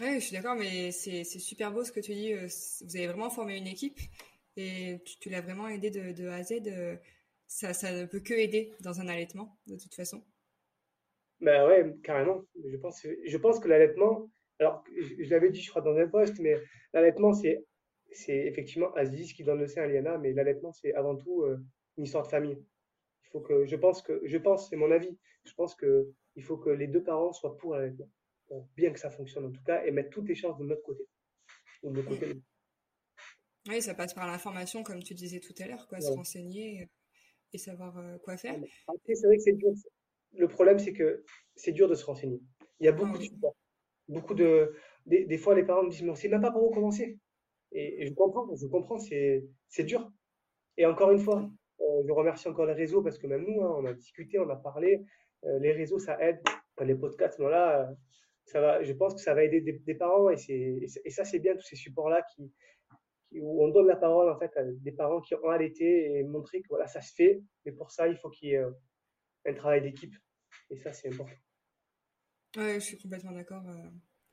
[SPEAKER 1] Oui, je suis d'accord, mais c'est super beau ce que tu dis. Euh, vous avez vraiment formé une équipe et tu, l'as vraiment aidé de, de, A à Z. Euh, ça, ça ne peut que aider dans un allaitement, de toute façon.
[SPEAKER 2] Ben ouais, carrément. Je pense, je pense que l'allaitement, alors, je, l'avais dit, je crois, dans un poste, mais l'allaitement, c'est, c'est effectivement Aziz qui donne le sein à Liana, mais l'allaitement, c'est avant tout euh, une histoire de famille. Il faut que, je pense que, je pense, c'est mon avis, je pense que il faut que les deux parents soient pour l'allaitement, pour bien que ça fonctionne en tout cas, et mettre toutes les chances de notre côté. de côté.
[SPEAKER 1] Oui, ça passe par l'information, comme tu disais tout à l'heure, quoi, se renseigner et savoir euh, quoi faire.
[SPEAKER 2] Après, c'est vrai que c'est dur. Le problème, c'est que c'est dur de se renseigner. Il y a beaucoup ah de support beaucoup de. Des, des, fois, les parents me disent, mais on sait même pas par où commencer. Et, je comprends, je comprends, c'est dur. Et encore une fois, euh, je remercie encore les réseaux parce que même nous, hein, on a discuté, on a parlé. Euh, les réseaux, ça aide. les podcasts, voilà, euh, ça va, je pense que ça va aider des, parents et, et ça, c'est bien, tous ces supports-là qui, où on donne la parole en fait à des parents qui ont allaité et montrer que voilà, ça se fait. Mais pour ça, il faut qu'il y ait un travail d'équipe. Et ça, c'est important.
[SPEAKER 1] Ouais, je suis complètement d'accord.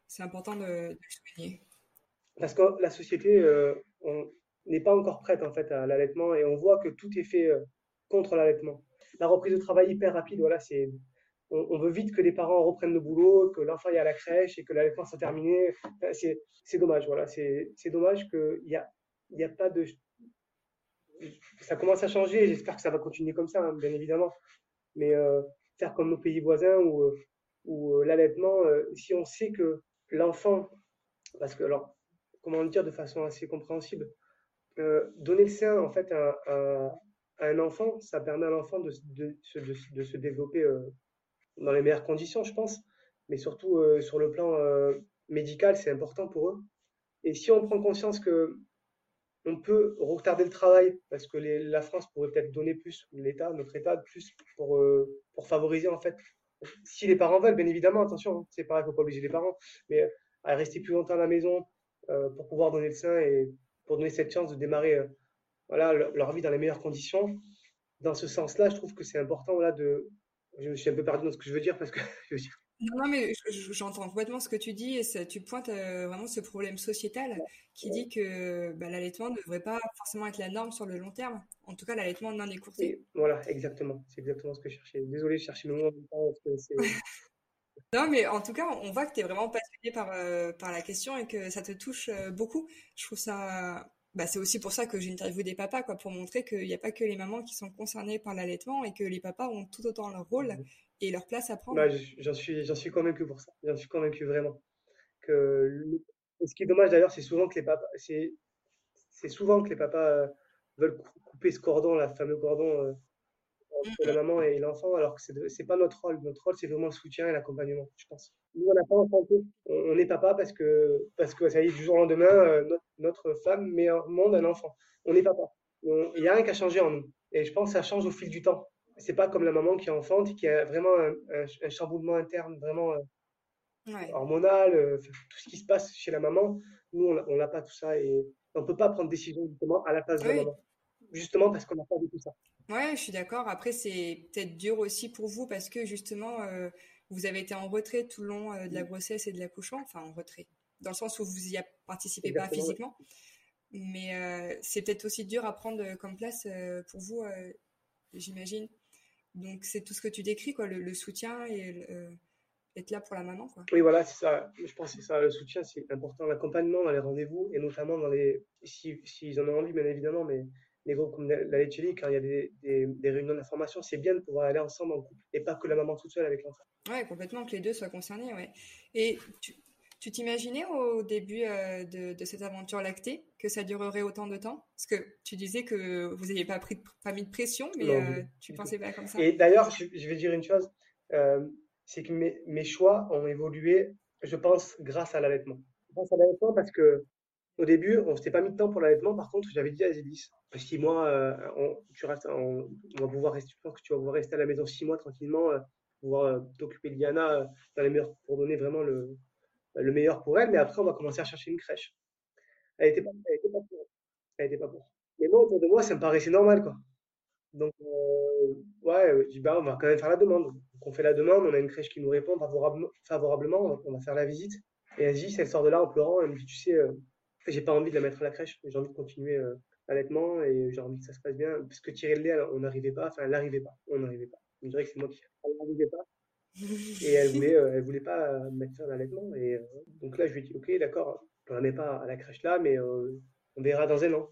[SPEAKER 1] C'est important de, le souligner.
[SPEAKER 2] Parce que la société euh, n'est pas encore prête en fait à l'allaitement et on voit que tout est fait euh, contre l'allaitement. La reprise de travail hyper rapide, voilà, c'est on, veut vite que les parents reprennent le boulot, que l'enfant aille à la crèche et que l'allaitement soit terminé. c'est dommage, voilà, c'est dommage qu'il n'y a, a pas de. Ça commence à changer, j'espère que ça va continuer comme ça, hein, bien évidemment. Mais faire comme nos pays voisins où euh, l'allaitement, euh, si on sait que l'enfant, parce que alors, comment le dire de façon assez compréhensible, euh, donner le sein en fait à, un enfant, ça permet à l'enfant de, se développer dans les meilleures conditions, je pense, mais surtout sur le plan médical, c'est important pour eux. Et si on prend conscience que on peut retarder le travail parce que la France pourrait peut-être donner plus, l'État, notre État, plus pour, pour favoriser en fait si les parents veulent, bien évidemment, attention, hein, c'est pareil, il ne faut pas obliger les parents, mais à rester plus longtemps à la maison pour pouvoir donner le sein et pour donner cette chance de démarrer voilà, leur vie dans les meilleures conditions. Dans ce sens-là, je trouve que c'est important voilà, de. Je me suis un peu perdu dans ce que je veux dire parce que
[SPEAKER 1] non, mais j'entends complètement ce que tu dis et tu pointes euh, vraiment ce problème sociétal qui dit que bah, l'allaitement ne devrait pas forcément être la norme sur le long terme. En tout cas, l'allaitement non écourté.
[SPEAKER 2] voilà, exactement. C'est exactement ce que je cherchais. Désolé, je cherchais le mot
[SPEAKER 1] non, mais en tout cas, on voit que tu es vraiment passionné par, euh, par la question et que ça te touche euh, beaucoup. Je trouve ça. Bah, c'est aussi pour ça que j'ai interviewé des papas, quoi, pour montrer qu'il n'y a pas que les mamans qui sont concernées par l'allaitement et que les papas ont tout autant leur rôle. Mmh et leur place à prendre.
[SPEAKER 2] Bah, j'en suis, j'en suis convaincu pour ça. J'en suis convaincu vraiment. Que ce qui est dommage d'ailleurs, c'est souvent que les papas, c'est, c'est souvent que les papas euh, veulent couper ce cordon, la fameux cordon entre la maman et l'enfant, alors que c'est, pas notre rôle. Notre rôle, c'est vraiment le soutien et l'accompagnement, je pense. Nous, on n'a pas enfanté. On, est papa parce que, parce que ça y est, du jour au lendemain, euh, notre, notre, femme met au monde un enfant. On est papa. Il n'y a rien qui a changé en nous. Et je pense que ça change au fil du temps c'est pas comme la maman qui enfante et qui a vraiment un, chamboulement interne vraiment euh, hormonal, euh, tout ce qui se passe chez la maman. Nous, on n'a pas tout ça et on peut pas prendre décision justement à la place de la maman. Justement parce qu'on n'a pas tout ça.
[SPEAKER 1] Ouais, je suis d'accord. Après, c'est peut-être dur aussi pour vous parce que justement, euh, vous avez été en retrait tout le long de la grossesse et de l'accouchement. Enfin, en retrait. Dans le sens où vous y participez pas physiquement. Mais c'est peut-être aussi dur à prendre comme place pour vous, j'imagine. Donc c'est tout ce que tu décris, quoi, le, soutien et euh, être là pour la maman. Quoi.
[SPEAKER 2] Oui, voilà, c'est ça. Je pense que ça, le soutien, c'est important. L'accompagnement dans les rendez-vous et notamment dans les. S'ils si, en ont envie, bien évidemment, mais les groupes comme la Lechelie, quand il y a des, des, réunions d'information, c'est bien de pouvoir aller ensemble en couple et pas que la maman toute seule avec l'enfant.
[SPEAKER 1] Ouais, complètement, que les deux soient concernés, ouais. Et tu, t'imaginais au début euh, de, cette aventure lactée que ça durerait autant de temps? Parce que tu disais que vous n'aviez pas, pris, pas mis de pression, mais euh, tu pensais pas comme ça?
[SPEAKER 2] Et d'ailleurs, je, vais dire une chose, euh, c'est que mes, choix ont évolué, je pense, grâce à l'allaitement. Grâce à l'allaitement parce que au début, on s'était pas mis de temps pour l'allaitement. Par contre, j'avais dit à Zélis, six mois, tu restes, on, va pouvoir rester, je pense que tu vas pouvoir rester à la maison six mois tranquillement, pouvoir t'occuper de Diana dans les meilleurs, pour donner vraiment le, le meilleur pour elle, mais après, on va commencer à chercher une crèche. Elle n'était pas, elle était pas pour. Elle était pas pour. Mais moi, autour de moi, ça me paraissait normal, quoi. Donc, euh, ouais, je dis, bah, on va quand même faire la demande. On fait la demande, on a une crèche qui nous répond favorablement, on va faire la visite. Et elle dit, elle sort de là en pleurant, elle me dit, tu sais, euh, j'ai pas envie de la mettre à la crèche, j'ai envie de continuer euh, l'allaitement et j'ai envie que ça se passe bien. Parce que tirer le lait, on n'arrivait pas, enfin, elle n'arrivait pas, on n'arrivait pas. Je dirais que c'est moi qui n'arrivais pas. Et elle voulait, euh, elle voulait pas mettre ça en allaitement. Et euh, donc là, je lui ai dit, ok, d'accord, on la met pas à la crèche là, mais euh, on verra dans un an.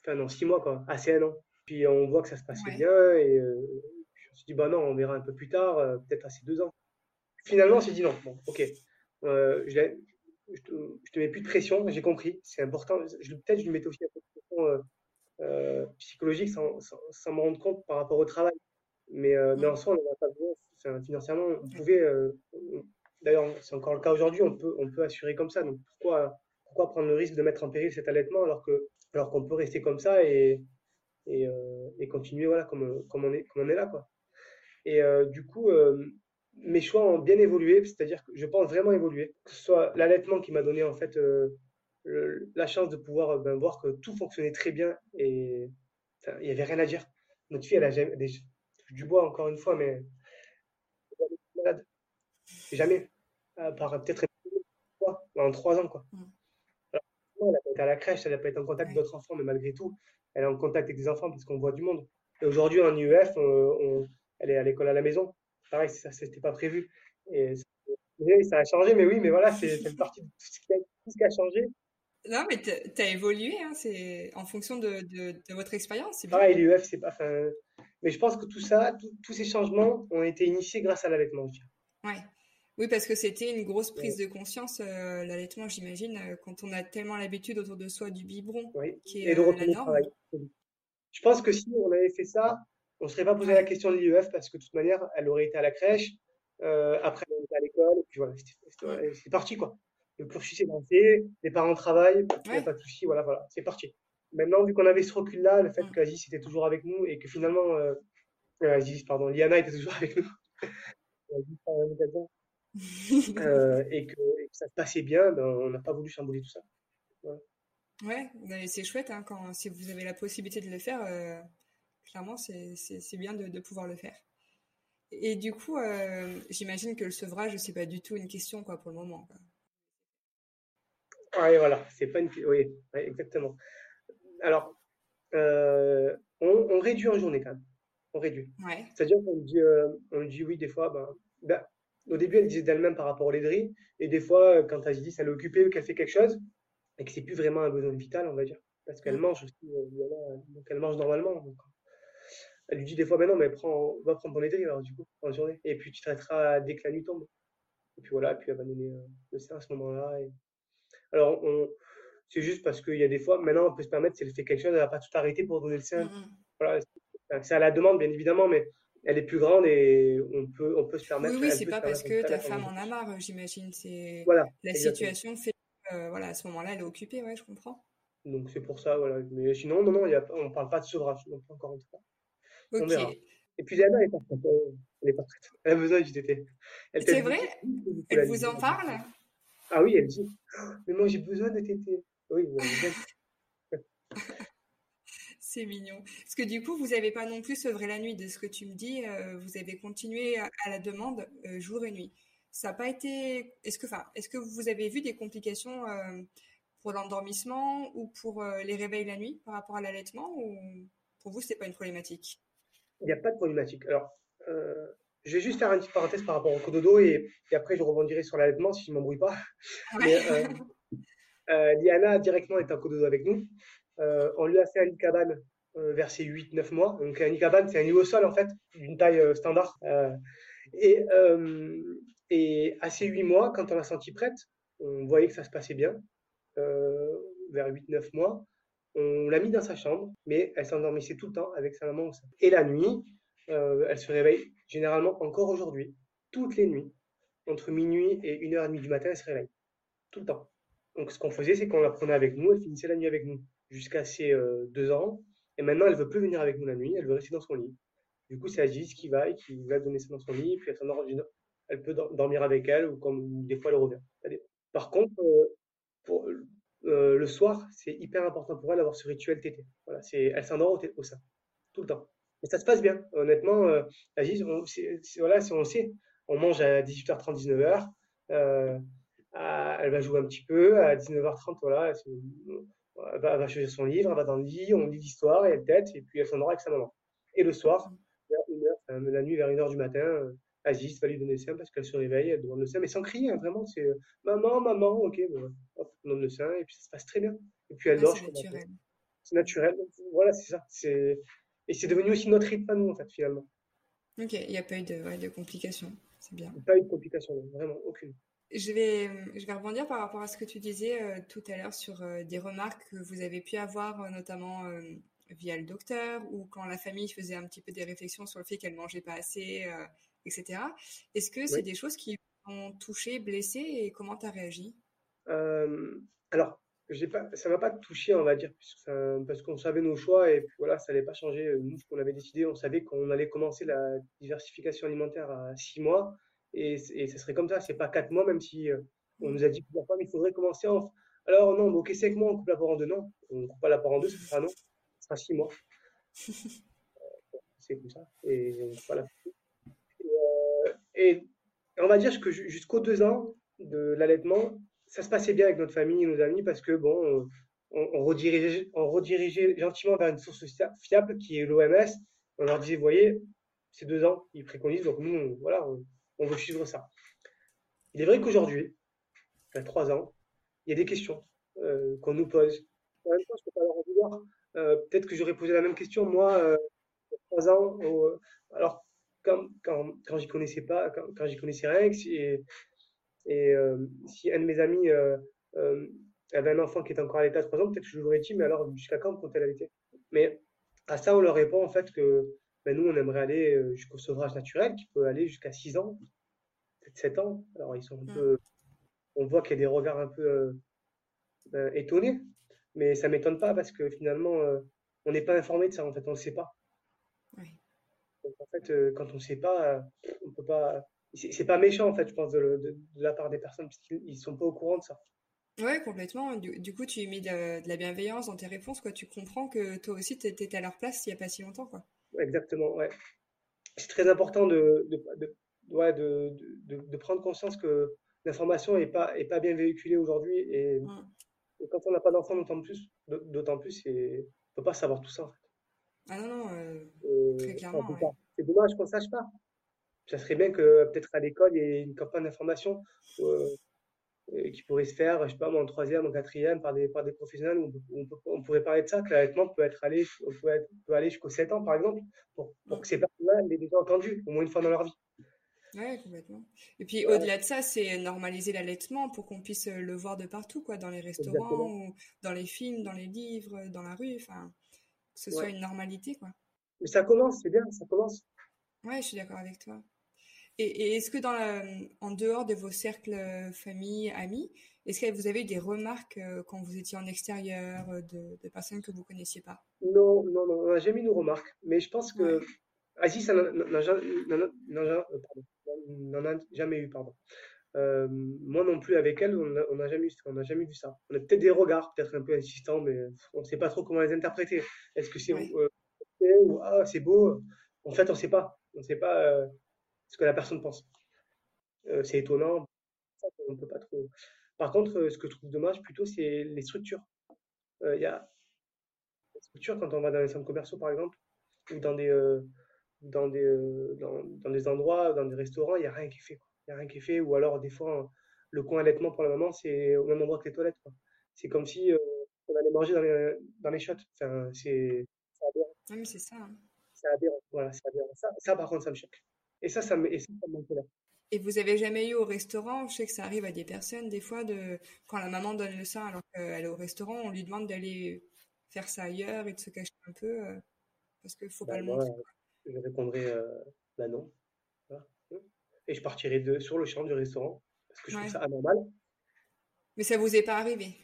[SPEAKER 2] Enfin, dans six mois, quoi. Assez un an. Puis on voit que ça se passe bien. Et je me suis dit, bah non, on verra un peu plus tard, peut-être assez deux ans. Finalement, on s'est dit, non, bon, ok. je, je, te, te mets plus de pression, j'ai compris, c'est important. Peut-être je lui mettais aussi un peu de pression psychologique sans, sans, me rendre compte par rapport au travail. Mais, mais en soi, on n'en a pas besoin financièrement, on pouvait, euh, d'ailleurs, c'est encore le cas aujourd'hui, on peut, on peut assurer comme ça. Donc pourquoi, pourquoi prendre le risque de mettre en péril cet allaitement alors qu'on peut rester comme ça et, et, euh, et, continuer voilà, comme, comme, on est, comme on est là. Quoi. Et euh, du coup, mes choix ont bien évolué, c'est-à-dire que je pense vraiment évoluer. Que ce soit l'allaitement qui m'a donné en fait la chance de pouvoir ben, voir que tout fonctionnait très bien et il n'y avait rien à dire. Notre fille, elle a jamais, du bois encore une fois, mais malade. Jamais. par peut-être en trois ans. Quoi. Mm. elle n'a pas été à la crèche, elle n'a pas été en contact avec d'autres enfants, mais malgré tout, elle est en contact avec des enfants parce qu'on voit du monde. Et aujourd'hui, en UF, on, elle est à l'école à la maison. Pareil, ça, n'était pas prévu. Et ça, a changé, mais oui, mais voilà, c'est une partie de tout ce, qui a, tout ce qui a changé.
[SPEAKER 1] Non, mais tu as évolué, hein, c'est en fonction de, de, de votre expérience.
[SPEAKER 2] Pareil, l'UF, c'est pas. Mais je pense que tout ça, tous ces changements ont été initiés grâce à l'allaitement.
[SPEAKER 1] Ouais. Oui, parce que c'était une grosse prise de conscience, euh, l'allaitement, j'imagine, euh, quand on a tellement l'habitude autour de soi du biberon, qui est Et de euh, la norme.
[SPEAKER 2] Je pense que si on avait fait ça, on ne serait pas posé la question de l'IEF parce que de toute manière, elle aurait été à la crèche, après elle était à l'école, et puis voilà, c'est parti quoi. Le cursus est lancé, les parents travaillent, il n'y a pas de souci, voilà, voilà, c'est parti. Maintenant, vu qu'on avait ce recul-là, le fait mm. qu'Aziz était toujours avec nous et que finalement, euh, Aziz, pardon, Liana était toujours avec nous, euh, et, que, ça se passait bien, ben, on n'a pas voulu chambouler tout ça.
[SPEAKER 1] Ouais, c'est chouette hein, quand si vous avez la possibilité de le faire. Euh, clairement, c'est bien de, pouvoir le faire. Et du coup, euh, j'imagine que le sevrage, c'est pas du tout une question quoi pour le moment.
[SPEAKER 2] Oui, voilà, c'est pas une. Oui, exactement. Alors, euh, on, réduit en journée quand même. On réduit. C'est-à-dire qu'on dit, on dit oui des fois. Ben, ben, au début, elle disait d'elle-même par rapport aux laideries, et des fois, quand elle dit est occupée ou qu'elle fait quelque chose, et que c'est plus vraiment un besoin vital, on va dire, parce qu'elle mm. mange aussi, euh, donc elle mange normalement. Elle lui dit des fois, mais non, mais prends, va prendre ton laiderie alors du coup, en journée, et puis tu traiteras dès que la nuit tombe. Et puis voilà, puis elle va donner euh, le sein à ce moment-là. Alors, on... c'est juste parce qu'il y a des fois, maintenant, on peut se permettre, si elle fait quelque chose, elle va pas tout arrêter pour donner le sein. Mm, mm. Voilà, c'est à la demande, bien évidemment, mais elle est plus grande et on peut, on peut se permettre.
[SPEAKER 1] Oui, oui, c'est pas parce que ta femme en a marre, j'imagine. C'est la situation fait, euh, voilà, à ce moment-là, elle est occupée, ouais, je comprends.
[SPEAKER 2] Donc c'est pour ça, voilà. Mais sinon, non, non, y a, on parle pas de sevrage, encore une fois. On verra. Et puis Léana, elle est pas prête. Elle est. Elle a besoin du
[SPEAKER 1] TT. C'est vrai Elle vous en parle
[SPEAKER 2] Ah oui, elle dit. Mais moi, j'ai besoin de TT. Oui,
[SPEAKER 1] C'est mignon. Parce que du coup, vous n'avez pas non plus sevré la nuit. De ce que tu me dis, euh, vous avez continué à, la demande euh, jour et nuit. Ça n'a pas été. Est-ce que, enfin, est-ce que vous avez vu des complications euh, pour l'endormissement ou pour les réveils la nuit par rapport à l'allaitement ou pour vous, c'est pas une problématique?
[SPEAKER 2] Il n'y a pas de problématique. Alors, je vais juste faire une petite parenthèse par rapport au cododo et, et après je rebondirai sur l'allaitement si je ne m'embrouille pas. Liana directement est en cododo avec nous. Euh, on lui a fait un lit cabane euh, vers ses 8-9 mois. Donc un lit cabane, c'est un lit au sol en fait, d'une taille euh, standard. et, et à ses 8 mois, quand on l'a senti prête, on voyait que ça se passait bien. vers 8-9 mois, on l'a mis dans sa chambre, mais elle s'endormissait tout le temps avec sa maman. Et la nuit, elle se réveille généralement encore aujourd'hui, toutes les nuits, entre minuit et 1h30 du matin, elle se réveille. Tout le temps. Donc ce qu'on faisait, c'est qu'on la prenait avec nous, elle finissait la nuit avec nous jusqu'à ses euh, deux ans. Et maintenant, elle veut plus venir avec nous la nuit, elle veut rester dans son lit. Du coup, c'est Aziz qui va et qui va donner ça dans son lit, puis elle, elle peut dormir avec elle, ou comme des fois elle revient. Par contre, euh, pour, euh, le soir, c'est hyper important pour elle d'avoir ce rituel tété. Voilà, elle s'endort au, au, sein, tout le temps. Mais ça se passe bien. Honnêtement, euh, on, voilà, on on mange à 18h30, 19h. elle va jouer un petit peu à 19h30, voilà elle va, choisir son livre, elle va dans le lit, on lit l'histoire et elle tête, et puis elle s'endort avec sa maman. Et le soir, heure, la nuit vers une heure du matin, euh, Aziz va lui donner le sein parce qu'elle se réveille, elle demande le sein, mais sans crier, hein, vraiment, c'est euh, maman, maman, ok, bon, hop, on donne le sein, et puis ça se passe très bien. Et puis elle dort.
[SPEAKER 1] C'est naturel.
[SPEAKER 2] C'est naturel, voilà, c'est ça. C'est... Et c'est devenu aussi notre rythme à nous, en fait, finalement.
[SPEAKER 1] Ok, il n'y a pas eu de, ouais, de complications, c'est bien.
[SPEAKER 2] Il n'y a pas eu de complications, vraiment, aucune.
[SPEAKER 1] Je vais, je vais rebondir par rapport à ce que tu disais euh, tout à l'heure sur euh, des remarques que vous avez pu avoir, euh, notamment via le docteur ou quand la famille faisait un petit peu des réflexions sur le fait qu'elle mangeait pas assez, etc. Est-ce que c'est des choses qui ont touché, blessé et comment tu as réagi
[SPEAKER 2] Alors, pas, ça m'a pas touché, on va dire, parce qu'on savait nos choix et puis voilà, ça n'allait pas changer. Nous, ce qu'on avait décidé, on savait qu'on allait commencer la diversification alimentaire à six mois. Et, et ce serait comme ça, c'est pas quatre mois, même si euh, on nous a dit plusieurs fois, mais il faudrait commencer en. Alors non, ok, c'est avec moi, on coupe la part en deux. Non, on ne coupe pas la part en deux, ce sera non, ce sera six mois. c'est comme ça. Et on coupe pas la euh, et on va dire que jusqu'aux deux ans de l'allaitement, ça se passait bien avec notre famille et nos amis parce que bon, on, on, redirigeait, on redirigeait gentiment vers une source fiable qui est l'OMS. On leur disait, vous voyez, c'est deux ans, ils préconisent, donc nous, voilà, on, on veut suivre ça. Il est vrai qu'aujourd'hui, a trois ans, il y a des questions euh, qu'on nous pose. Euh, peut-être que j'aurais posé la même question, moi, euh, a trois ans. alors, quand, quand, quand j'y connaissais pas, quand, quand j'y connaissais rien, et, et si un de mes amis avait un enfant qui était encore à l'état de trois ans, peut-être que je l'aurais dit, mais alors jusqu'à quand quand elle avait été Mais à ça, on leur répond en fait que ben, nous, on aimerait aller euh, jusqu'au sevrage naturel qui peut aller jusqu'à 6 ans, peut-être 7 ans. Alors, ils sont un mm. peu. On voit qu'il y a des regards un peu euh, euh, étonnés, mais ça ne m'étonne pas parce que finalement, on n'est pas informé de ça, en fait, on ne le sait pas. Donc, en fait, quand on ne sait pas, on peut pas. c'est pas méchant, en fait, je pense, de, de, la part des personnes, parce qu'ils sont pas au courant de ça.
[SPEAKER 1] Ouais, complètement. Du, coup, tu mets de, de, la bienveillance dans tes réponses, quoi. Tu comprends que toi aussi, tu étais à leur place il n'y a pas si longtemps, quoi.
[SPEAKER 2] Exactement, ouais. C'est très important de, ouais, de, prendre conscience que l'information n'est pas, est pas bien véhiculée aujourd'hui. Et, mmh. quand on n'a pas d'enfant, d'autant plus, d'autant plus, on ne peut pas savoir tout ça.
[SPEAKER 1] Ah non, non, euh, très clairement.
[SPEAKER 2] C'est dommage qu'on ne sache pas. Ça serait bien que peut-être à l'école, il y ait une campagne d'information euh, euh, qui pourrait se faire, je sais pas, en troisième, en quatrième, par des, par des professionnels. Où on, pourrait parler de ça, que l'allaitement peut, être allé, peut, peut aller jusqu'aux 7 ans, par exemple, pour, pour que ces personnes-là l'aient déjà entendu, au moins une fois dans leur vie.
[SPEAKER 1] Ouais, complètement. Et puis au-delà de ça, c'est normaliser l'allaitement pour qu'on puisse le voir de partout, quoi, dans les restaurants, ou dans les films, dans les livres, dans la rue, enfin, que ce soit une normalité, quoi.
[SPEAKER 2] Mais ça commence, c'est bien, ça commence.
[SPEAKER 1] Ouais, je suis d'accord avec toi. Et, est-ce que dans en dehors de vos cercles euh, famille, amis, est-ce que vous avez eu des remarques euh, quand vous étiez en extérieur euh, de, personnes que vous connaissiez pas?
[SPEAKER 2] Non, non, non, on n'a jamais eu de remarques. Mais je pense que Aziz n'en a jamais eu, pardon. Moi non plus avec elle, on n'a jamais, on jamais vu ça. On a peut-être des regards, peut-être un peu insistants, mais on ne sait pas trop comment les interpréter. Est-ce que c'est ou ah, c'est beau? En fait, on ne sait pas. On ne sait pas ce que la personne pense. Euh, c'est étonnant, on peut pas trop. Par contre, euh, ce que je trouve dommage plutôt, c'est les structures. Euh, il y a des structures quand on va dans les centres commerciaux, par exemple, ou dans des, dans des, dans, des endroits, dans des restaurants, il n'y a rien qui est fait. Il n'y a rien qui est fait. Ou alors, des fois, le coin allaitement pour la maman, c'est au même endroit que les toilettes. C'est comme si on allait manger dans les, dans les shots. Enfin, c'est
[SPEAKER 1] c'est ça. Hein.
[SPEAKER 2] C'est aberrant. Voilà, c'est aberrant. Ça, ça, par contre, ça me choque. Et ça, ça me, et ça,
[SPEAKER 1] Et vous avez jamais eu au restaurant, je sais que ça arrive à des personnes, des fois, de quand la maman donne le sein alors qu'elle est au restaurant, on lui demande d'aller faire ça ailleurs et de se cacher un peu euh, parce qu'il faut pas le bah, montrer.
[SPEAKER 2] je répondrai euh, bah non. Et je partirai de, sur le champ du restaurant parce que je trouve ça anormal.
[SPEAKER 1] Mais ça vous est pas arrivé?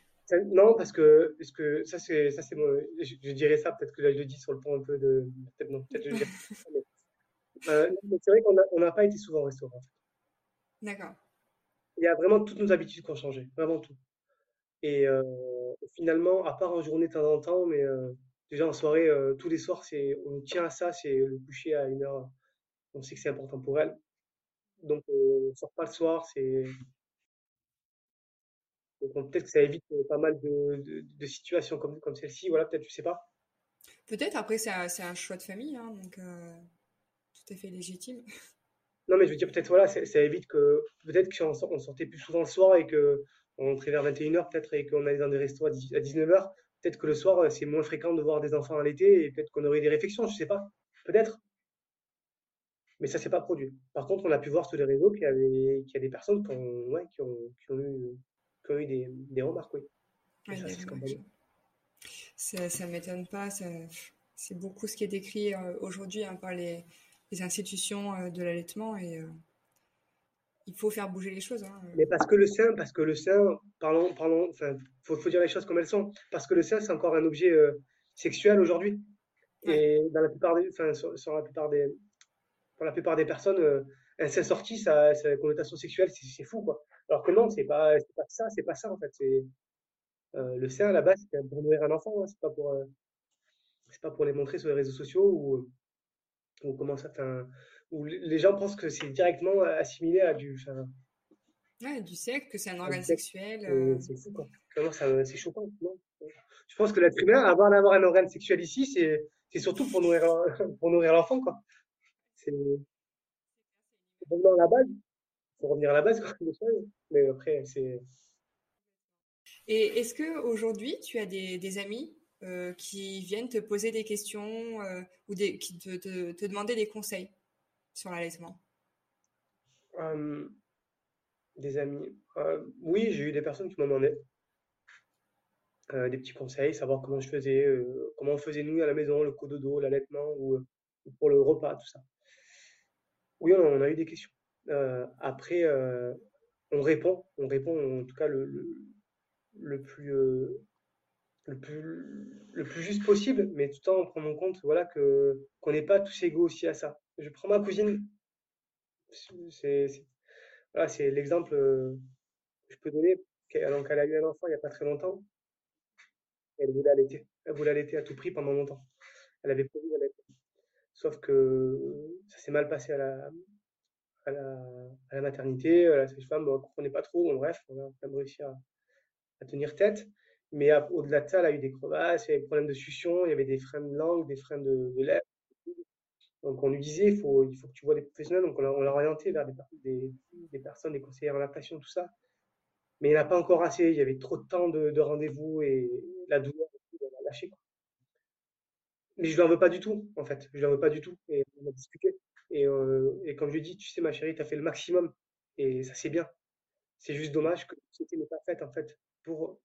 [SPEAKER 2] Non, parce que, parce que ça, c'est, ça, c'est je, dirais ça, peut-être que là, je le dis sur le point un peu de. Peut-être non, peut-être je dirais. Euh, c'est vrai qu'on n'a pas été souvent au restaurant.
[SPEAKER 1] D'accord.
[SPEAKER 2] Il y a vraiment toutes nos habitudes qui ont changé, vraiment tout. Et euh, finalement, à part en journée de temps en temps, mais euh, déjà en soirée, tous les soirs, c'est, on tient à ça, c'est le coucher à une heure. On sait que c'est important pour elle. Donc, on ne sort pas le soir, c'est. peut-être que ça évite pas mal de, situations comme, comme celle-ci, voilà, peut-être, je sais pas.
[SPEAKER 1] Peut-être, après, c'est un, un, choix de famille, hein, donc tout à fait légitime.
[SPEAKER 2] Non, mais je veux dire, peut-être, voilà, ça, évite que, peut-être qu'on on sortait plus souvent le soir et qu'on rentrait vers 21h, peut-être, et qu'on allait dans des restos à 19h. Peut-être que le soir, euh, c'est moins fréquent de voir des enfants à l'été et peut-être qu'on aurait des réflexions, je sais pas. Peut-être. Mais ça s'est pas produit. Par contre, on a pu voir sur les réseaux qu'il y, avait, qu'il y a des personnes qui ont, ouais, qui ont, qui ont eu, qui ont eu des, des remarques, oui.
[SPEAKER 1] ça, ça, m'étonne pas. c'est beaucoup ce qui est décrit euh, aujourd'hui hein, par les, les institutions euh, de l'allaitement et euh, il faut faire bouger les choses. Hein.
[SPEAKER 2] Mais parce que le sein, parce que le sein, parlons, parlons, enfin, faut, faut dire les choses comme elles sont. Parce que le sein, c'est encore un objet sexuel aujourd'hui. Et dans la plupart des, enfin, sur, la plupart des, pour la plupart des personnes, un sein sorti, ça, connotation sexuelle, c'est fou, quoi. Alors que non, c'est pas, pas ça, c'est pas ça, en fait. C'est, le sein, à la base, c'est pour nourrir un enfant, hein. c'est pas pour, c'est pas pour les montrer sur les réseaux sociaux ou, ou comment ça, où les gens pensent que c'est directement assimilé à du,
[SPEAKER 1] ouais, du sexe, que c'est un organe sexuel. Euh.
[SPEAKER 2] C'est fou, quoi. c'est choquant. Non je pense que l'être humain, avant d'avoir un organe sexuel ici, c'est, c'est surtout pour nourrir, pour nourrir l'enfant, quoi. C'est, revenir à la base. Faut revenir à la base, quoi. Mais après, c'est.
[SPEAKER 1] Et est-ce que aujourd'hui, tu as des, des amis euh, qui viennent te poser des questions euh, ou des, qui te, te, te, demander des conseils sur l'allaitement?
[SPEAKER 2] Euh, Des amis. oui, j'ai eu des personnes qui m'ont demandé des petits conseils, savoir comment je faisais, comment on faisait nous à la maison, le cododo, l'allaitement ou, pour le repas, tout ça. Oui, on, a eu des questions. après, on répond, on répond en tout cas le, plus le plus, le plus juste possible, mais tout en prenant en compte voilà, que, qu'on n'est pas tous égaux aussi à ça. Je prends ma cousine, C'est voilà, l'exemple euh, que je peux donner. Qu'elle- Donc, elle a eu un enfant il n'y a pas très longtemps. Elle voulait allaiter. Elle voulait allaiter à tout prix pendant longtemps. Elle avait prévu d'allaiter. Sauf que ça s'est mal passé à la, à la, à la maternité. La sage-femme ne comprenait pas trop. Bref, on a quand même réussi à, tenir tête. Mais au-delà de ça, elle a eu des crevasses, il y avait des problèmes de succion, il y avait des freins de langue, des freins de, lèvres. Donc on lui disait, il faut, que tu vois des professionnels. Donc on l'a on l'a orienté vers des, per- des, des personnes, des conseillers en lactation, tout ça. Mais il n'a pas encore assez. Il y avait trop de temps de, de rendez-vous et la douleur, elle a lâché. Quoi. Mais je ne l'en veux pas du tout, en fait. Je ne l'en veux pas du tout. Et on a discuté. Et, euh, comme je lui dit, tu sais, ma chérie, tu as fait le maximum. Et ça, c'est bien. C'est juste dommage que société n'est pas faite, en fait, pour,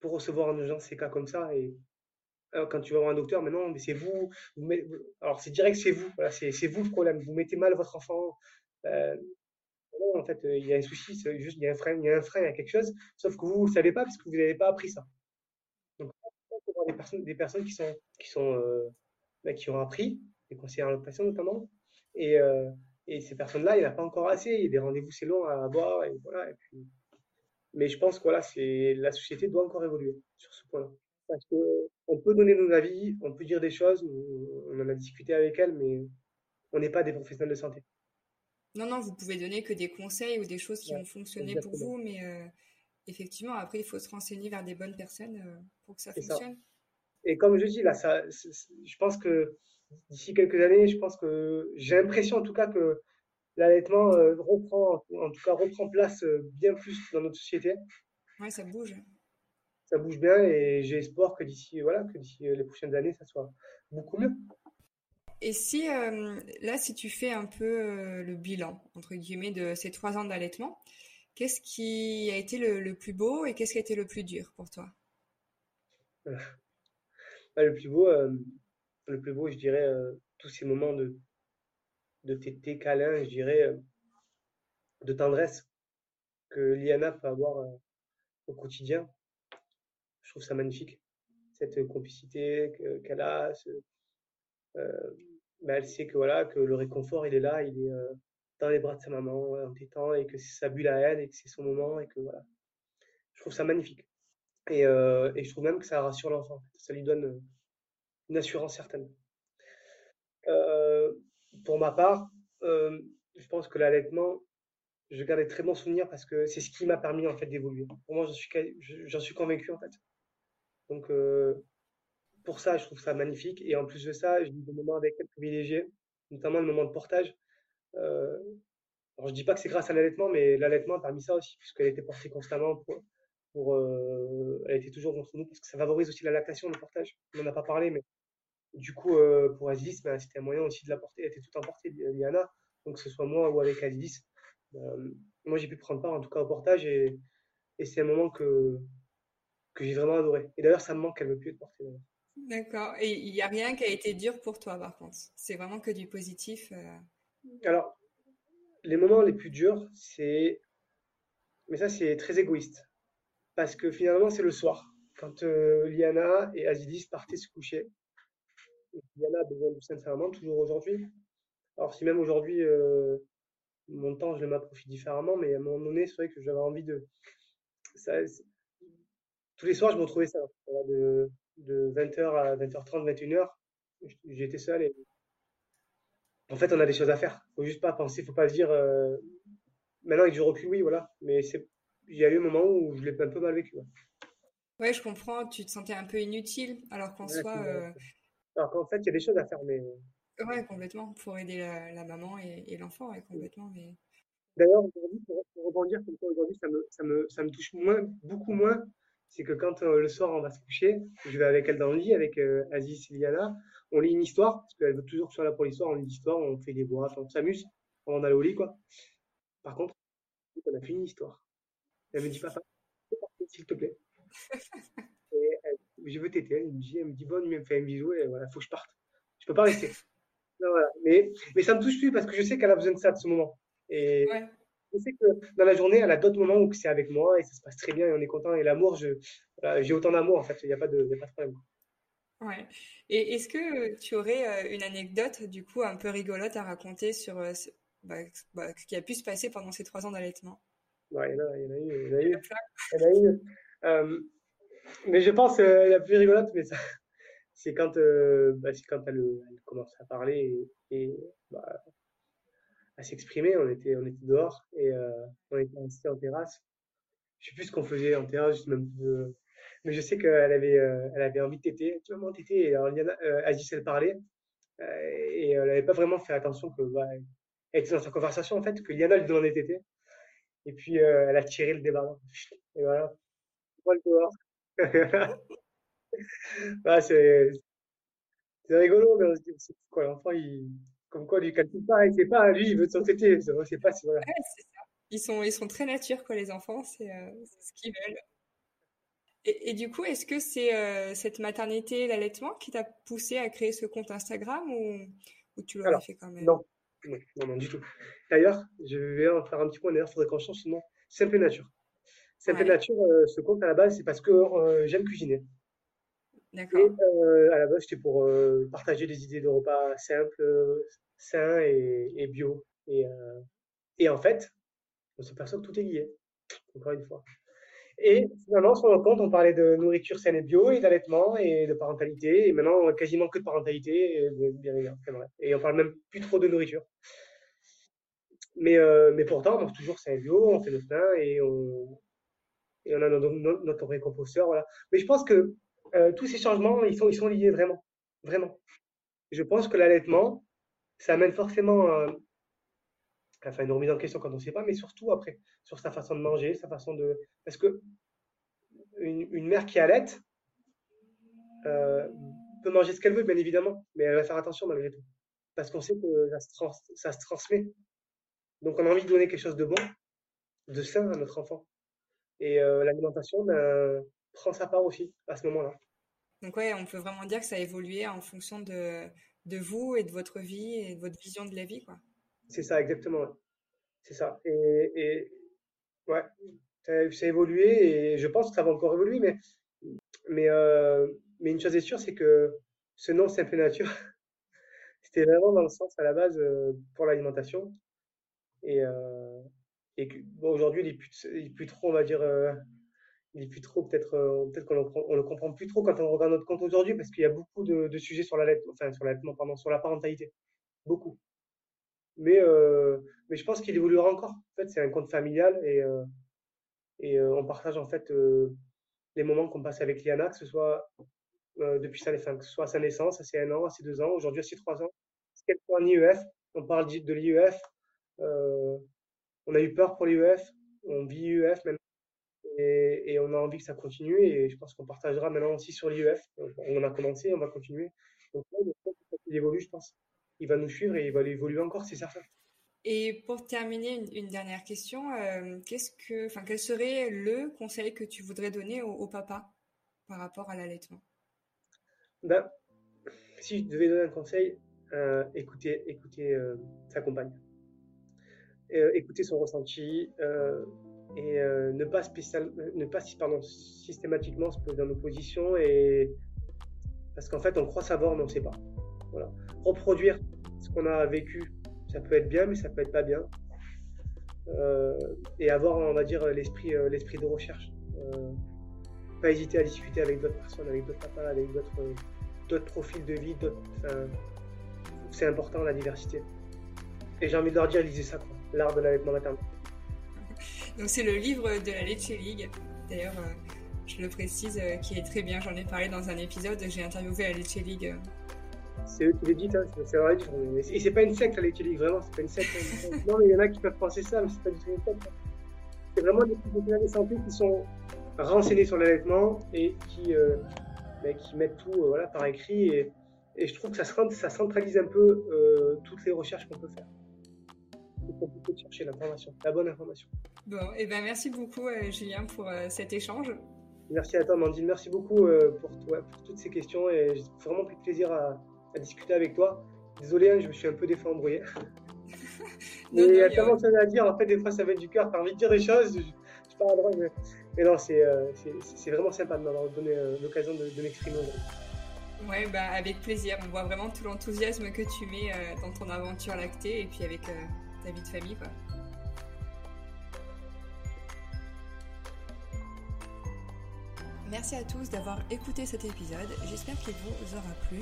[SPEAKER 2] pour recevoir en urgence ces cas comme ça. Et euh, quand tu vas voir un docteur, mais non, mais c'est vous. alors, c'est direct, c'est vous. C'est vous le problème. Vous mettez mal votre enfant. Euh, en fait, il y a un souci, juste, il y a un frein, il y a un frein, il y a quelque chose. Sauf que vous, vous le savez pas parce que vous n'avez pas appris ça. Donc, il faut voir des personnes, des personnes qui sont, qui sont, euh, bah, qui ont appris, des conseillers en lactation notamment. Et, euh, et ces personnes-là, il n'y en a pas encore assez. Il y a des rendez-vous, c'est long à avoir. Et voilà. Et puis, mais je pense que voilà, c'est, la société doit encore évoluer sur ce point-là. Parce que on peut donner nos avis, on peut dire des choses, on en a discuté avec elle, mais on n'est pas des professionnels de santé.
[SPEAKER 1] Non, non, vous pouvez donner que des conseils ou des choses qui
[SPEAKER 2] Ouais,
[SPEAKER 1] ont fonctionné pour vous, mais euh, effectivement, après, il faut se renseigner vers des bonnes personnes euh, pour que ça
[SPEAKER 2] ça. Et comme je dis, là, ça, je pense que d'ici quelques années, je pense que j'ai l'impression en tout cas que l'allaitement euh, reprend, en tout cas reprend place euh, bien plus dans notre société.
[SPEAKER 1] Ouais, ça bouge.
[SPEAKER 2] Ça bouge bien et j'ai espoir que d'ici voilà, que d'ici euh, les prochaines années, ça soit beaucoup mieux.
[SPEAKER 1] Et si, euh, là, si tu fais un peu le bilan, entre guillemets, de ces trois ans d'allaitement, qu'est-ce qui a été le, le plus beau et qu'est-ce qui a été le plus dur pour toi?
[SPEAKER 2] Le plus beau, euh, le plus beau, je dirais, euh, tous ces moments de, de tété, câlin, je dirais, euh, de tendresse que Liana peut avoir au quotidien. Je trouve ça magnifique. Cette complicité que- qu'elle a, elle sait que voilà, que le réconfort, il est là, il est dans les bras de sa maman, en tétant, et que c'est sa bulle à elle, et que c'est son moment, et que voilà. Je trouve ça magnifique. Et, euh, et je trouve même que ça rassure l'enfant. Ça lui donne euh, une assurance certaine. Euh, pour ma part, je pense que l'allaitement, je garde des très bons souvenirs parce que c'est ce qui m'a permis en fait d'évoluer. Pour moi, j'en suis, j'en convaincu en fait. Donc pour ça, je trouve ça magnifique. Et en plus de ça, j'ai eu des moments avec elle privilégiés, notamment le moment de portage. Alors je dis pas que c'est grâce à l'allaitement, mais l'allaitement a permis ça aussi, puisqu'elle était portée constamment pour euh, elle était toujours contre nous, parce que ça favorise aussi la lactation, le portage. On n'en a pas parlé, mais du coup, euh, pour Azilis, ben, c'était un moyen aussi de la porter. Elle était tout emportée, Liana. Donc, que ce soit moi ou avec. Euh, moi, j'ai pu prendre part en tout cas au portage et, et c'est un moment que, que j'ai vraiment adoré. Et d'ailleurs, ça me manque qu'elle ne veut plus être portée.
[SPEAKER 1] D'accord. Et il n'y a rien qui a été dur pour toi, par contre? C'est vraiment que du positif. euh?
[SPEAKER 2] Alors, les moments les plus durs, c'est. Mais ça, c'est très égoïste. Parce que finalement, c'est le soir. Quand euh, Liana et Azilis partaient se coucher. Et Liana a besoin du sein de sa maman, toujours aujourd'hui. Alors, si même aujourd'hui, euh, mon temps, je le m'approprie différemment, mais à un moment donné, c'est vrai que j'avais envie de. Tous les soirs, je me retrouvais ça. De 20h à 20h30, 21h, j'étais seul et en fait, on a des choses à faire. Faut juste pas penser, faut pas se dire. euh, Maintenant, avec du recul, oui, voilà. Mais c'est, il y a eu un moment où je l'ai un peu mal vécu. ouais.
[SPEAKER 1] Ouais, je comprends. Tu te sentais un peu inutile, alors qu'en
[SPEAKER 2] Ouais, c'est
[SPEAKER 1] soi,
[SPEAKER 2] vrai.
[SPEAKER 1] euh,
[SPEAKER 2] Alors qu'en fait, il y a des choses à faire. Mais
[SPEAKER 1] ouais, complètement, pour aider la, la maman et, et l'enfant, ouais, complètement. Mais
[SPEAKER 2] d'ailleurs, aujourd'hui, pour, pour rebondir comme ça, aujourd'hui, ça me, ça me, ça me touche moins, beaucoup moins. C'est que quand euh, le soir, on va se coucher, je vais avec elle dans le lit, avec euh, Aziz et Liana, on lit une histoire, parce qu'elle veut toujours que je sois là pour l'histoire, on lit l'histoire, on fait des boîtes, on s'amuse avant d'aller au lit, quoi. Par contre, on a fini l'histoire. Elle me dit, papa, s'il te plaît. Et elle- je veux téter. Elle me dit, elle me dit, bonne elle me fait un bisou et voilà, faut que je parte. Je peux pas rester. Non, voilà. Mais, mais ça me touche plus parce que je sais qu'elle a besoin de ça, de ce moment. Et
[SPEAKER 1] ouais,
[SPEAKER 2] je sais que dans la journée, elle a d'autres moments où c'est avec moi et ça se passe très bien et on est content. Et l'amour, je, voilà, j'ai autant d'amour en fait, il n'y a pas de, il y a pas de problème.
[SPEAKER 1] ouais. Et est-ce que tu aurais euh, une anecdote, du coup, un peu rigolote à raconter sur euh, ce- bah, bah, qui a pu se passer pendant ces trois ans d'allaitement?
[SPEAKER 2] Ouais, il y en a, il y en a eu. Il y en a eu. Il y en a eu. Euh, mais je pense euh, la plus rigolote, mais ça, c'est quand, euh, bah, c'est quand elle, elle, commence à parler et, et bah, à s'exprimer. On était, on était dehors et euh, on était assis en terrasse. Je sais plus ce qu'on faisait en terrasse, juste même, euh, mais je sais qu'elle avait, elle avait envie de téter. Tu vas téter. Et alors, Liana, Aziz, elle parlait et elle n'avait pas vraiment fait attention que, bah, elle était dans sa conversation en fait, que Liana lui demandait téter. Et puis, elle a tiré le débardeur. Et voilà. Voilà le dehors. ah, c'est rigolo, mais on se dit, quoi, l'enfant, il, comme quoi, lui calcule pas, il sait pas, lui, il veut s'entêter, sait pas si voilà.
[SPEAKER 1] Ouais, c'est ça. Ils sont, ils sont très nature, quoi, les enfants, c'est euh, ce qu'ils veulent. Et, et, du coup, est-ce que c'est euh, cette maternité, l'allaitement, qui t'a poussé à créer ce compte Instagram ou, ou tu l'aurais fait quand même?
[SPEAKER 2] non. Non, non, non, du tout. D'ailleurs, je vais en faire un petit point, d'ailleurs, il faudrait qu'on change ce nom. Simple Nature. Simple ouais. Nature, euh, ce compte à la base, c'est parce que euh, j'aime cuisiner.
[SPEAKER 1] D'accord.
[SPEAKER 2] Et euh, à la base, c'était pour euh, partager des idées de repas simples, sains et, et bio. Et, et, en fait, on s'aperçoit que tout est lié, encore une fois. Et finalement, sur le compte, on parlait de nourriture saine et bio, et d'allaitement, et de parentalité, et maintenant, quasiment que de parentalité, et, de, et on parle même plus trop de nourriture. Mais, euh, mais pourtant, on mange toujours sain et bio, on fait notre pain, et on, on a notre, notre, notre récomposteur, voilà. Mais je pense que euh, tous ces changements, ils sont, ils sont liés vraiment, vraiment. Je pense que l'allaitement, ça amène forcément euh, enfin, une remise en question quand on ne sait pas, mais surtout après, sur sa façon de manger, sa façon de... Parce que une, mère qui allaite euh, peut manger ce qu'elle veut, bien évidemment, mais elle va faire attention malgré tout. Parce qu'on sait que ça se, trans, ça se transmet. Donc on a envie de donner quelque chose de bon, de sain à notre enfant. Et euh, l'alimentation ben, prend sa part aussi à ce moment-là.
[SPEAKER 1] Donc ouais, on peut vraiment dire que ça a évolué en fonction de, de vous et de votre vie et de votre vision de la vie, quoi.
[SPEAKER 2] C'est ça, exactement. C'est ça. Et, ouais, ça, a évolué et je pense que ça va encore évoluer, mais, mais, euh, mais une chose est sûre, c'est que ce nom Simple Nature, c'était vraiment dans le sens à la base euh, pour l'alimentation. Et, euh, et aujourd'hui, il n'est plus, plus, trop, on va dire, il est plus trop, peut-être peut-être qu'on ne le comprend plus trop quand on regarde notre compte aujourd'hui, parce qu'il y a beaucoup de, de sujets sur l'allaitement, enfin, sur l'allaitement, pardon, sur la parentalité. Beaucoup. Mais, euh, mais je pense qu'il évoluera encore. En fait, c'est un compte familial et, euh, et on partage en fait les moments qu'on passe avec Liana, que ce soit depuis sa, à sa naissance, à ses un an, à ses deux ans, aujourd'hui à ses trois ans. C'est qu'elle soit en IEF, on parle de l'IEF, euh, on a eu peur pour l'IEF, on vit l'IEF maintenant et, on a envie que ça continue et je pense qu'on partagera maintenant aussi sur l'IEF. On a commencé, on va continuer. Donc il évolue, je pense. Il va nous suivre et il va évoluer encore, c'est certain.
[SPEAKER 1] Et pour terminer, une, une dernière question, euh, qu'est-ce que, enfin, quel serait le conseil que tu voudrais donner au, au papa par rapport à l'allaitement?
[SPEAKER 2] Ben, Si je devais donner un conseil, euh, écoutez, écoutez euh, sa compagne. Écouter son ressenti et ne pas, spécial, ne pas pardon, systématiquement se poser en opposition et parce qu'en fait on croit savoir mais on ne sait pas. Reproduire ce qu'on a vécu, ça peut être bien mais ça peut être pas bien. et avoir on va dire l'esprit l'esprit de recherche. pas hésiter à discuter avec d'autres personnes, avec d'autres papas, avec d'autres profils de vie, c'est important la diversité. Et j'ai envie de leur dire, lisez ça, l'art de l'allaitement maternel.
[SPEAKER 1] Donc c'est le livre de la Leche League. D'ailleurs, euh, je le précise, euh, qui est très bien. J'en ai parlé dans un épisode. J'ai interviewé la Leche League.
[SPEAKER 2] C'est eux qui l'éditent, hein, c'est vrai. Et c'est pas une secte Leche League, vraiment. C'est pas une secte. Hein. non, mais il y en a qui peuvent penser ça, mais c'est pas du tout une secte. Hein. C'est vraiment des professionnels de santé qui sont renseignés sur l'allaitement et qui, euh, bah, qui mettent tout euh, voilà, par écrit. Et, et, je trouve que ça, ça centralise un peu euh, toutes les recherches qu'on peut faire c'est compliqué de chercher l'information, la bonne information.
[SPEAKER 1] Bon, et eh ben merci beaucoup Julien pour cet échange.
[SPEAKER 2] Merci à toi Mandine, merci beaucoup pour, toi, pour toutes ces questions et j'ai vraiment pris plaisir à, à, discuter avec toi. Désolé, hein, je me suis un peu des fois embrouillé. mais il y a tellement de choses à dire, en fait des fois ça vient du cœur, tu as envie de dire des choses, je, je pas à droite, mais, mais non, c'est vraiment sympa de m'avoir donné l'occasion de, de m'exprimer.
[SPEAKER 1] Ouais, bah avec plaisir. On voit vraiment tout l'enthousiasme que tu mets euh, dans ton aventure lactée et puis avec euh, ta vie de famille, quoi. Merci à tous d'avoir écouté cet épisode. J'espère qu'il vous aura plu.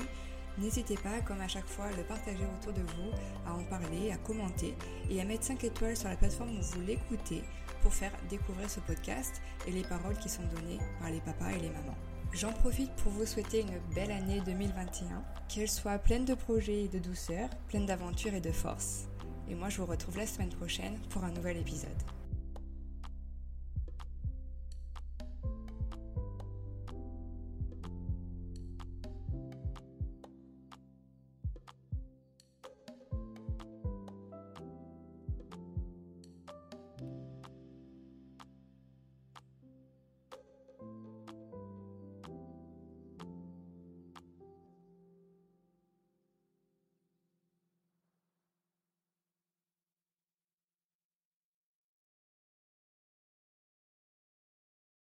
[SPEAKER 1] N'hésitez pas, comme à chaque fois, à le partager autour de vous, à en parler, à commenter et à mettre 5 étoiles sur la plateforme où vous l'écoutez pour faire découvrir ce podcast et les paroles qui sont données par les papas et les mamans. J'en profite pour vous souhaiter une belle année 2021, qu'elle soit pleine de projets et de douceur, pleine d'aventures et de force. Et moi, je vous retrouve la semaine prochaine pour un nouvel épisode.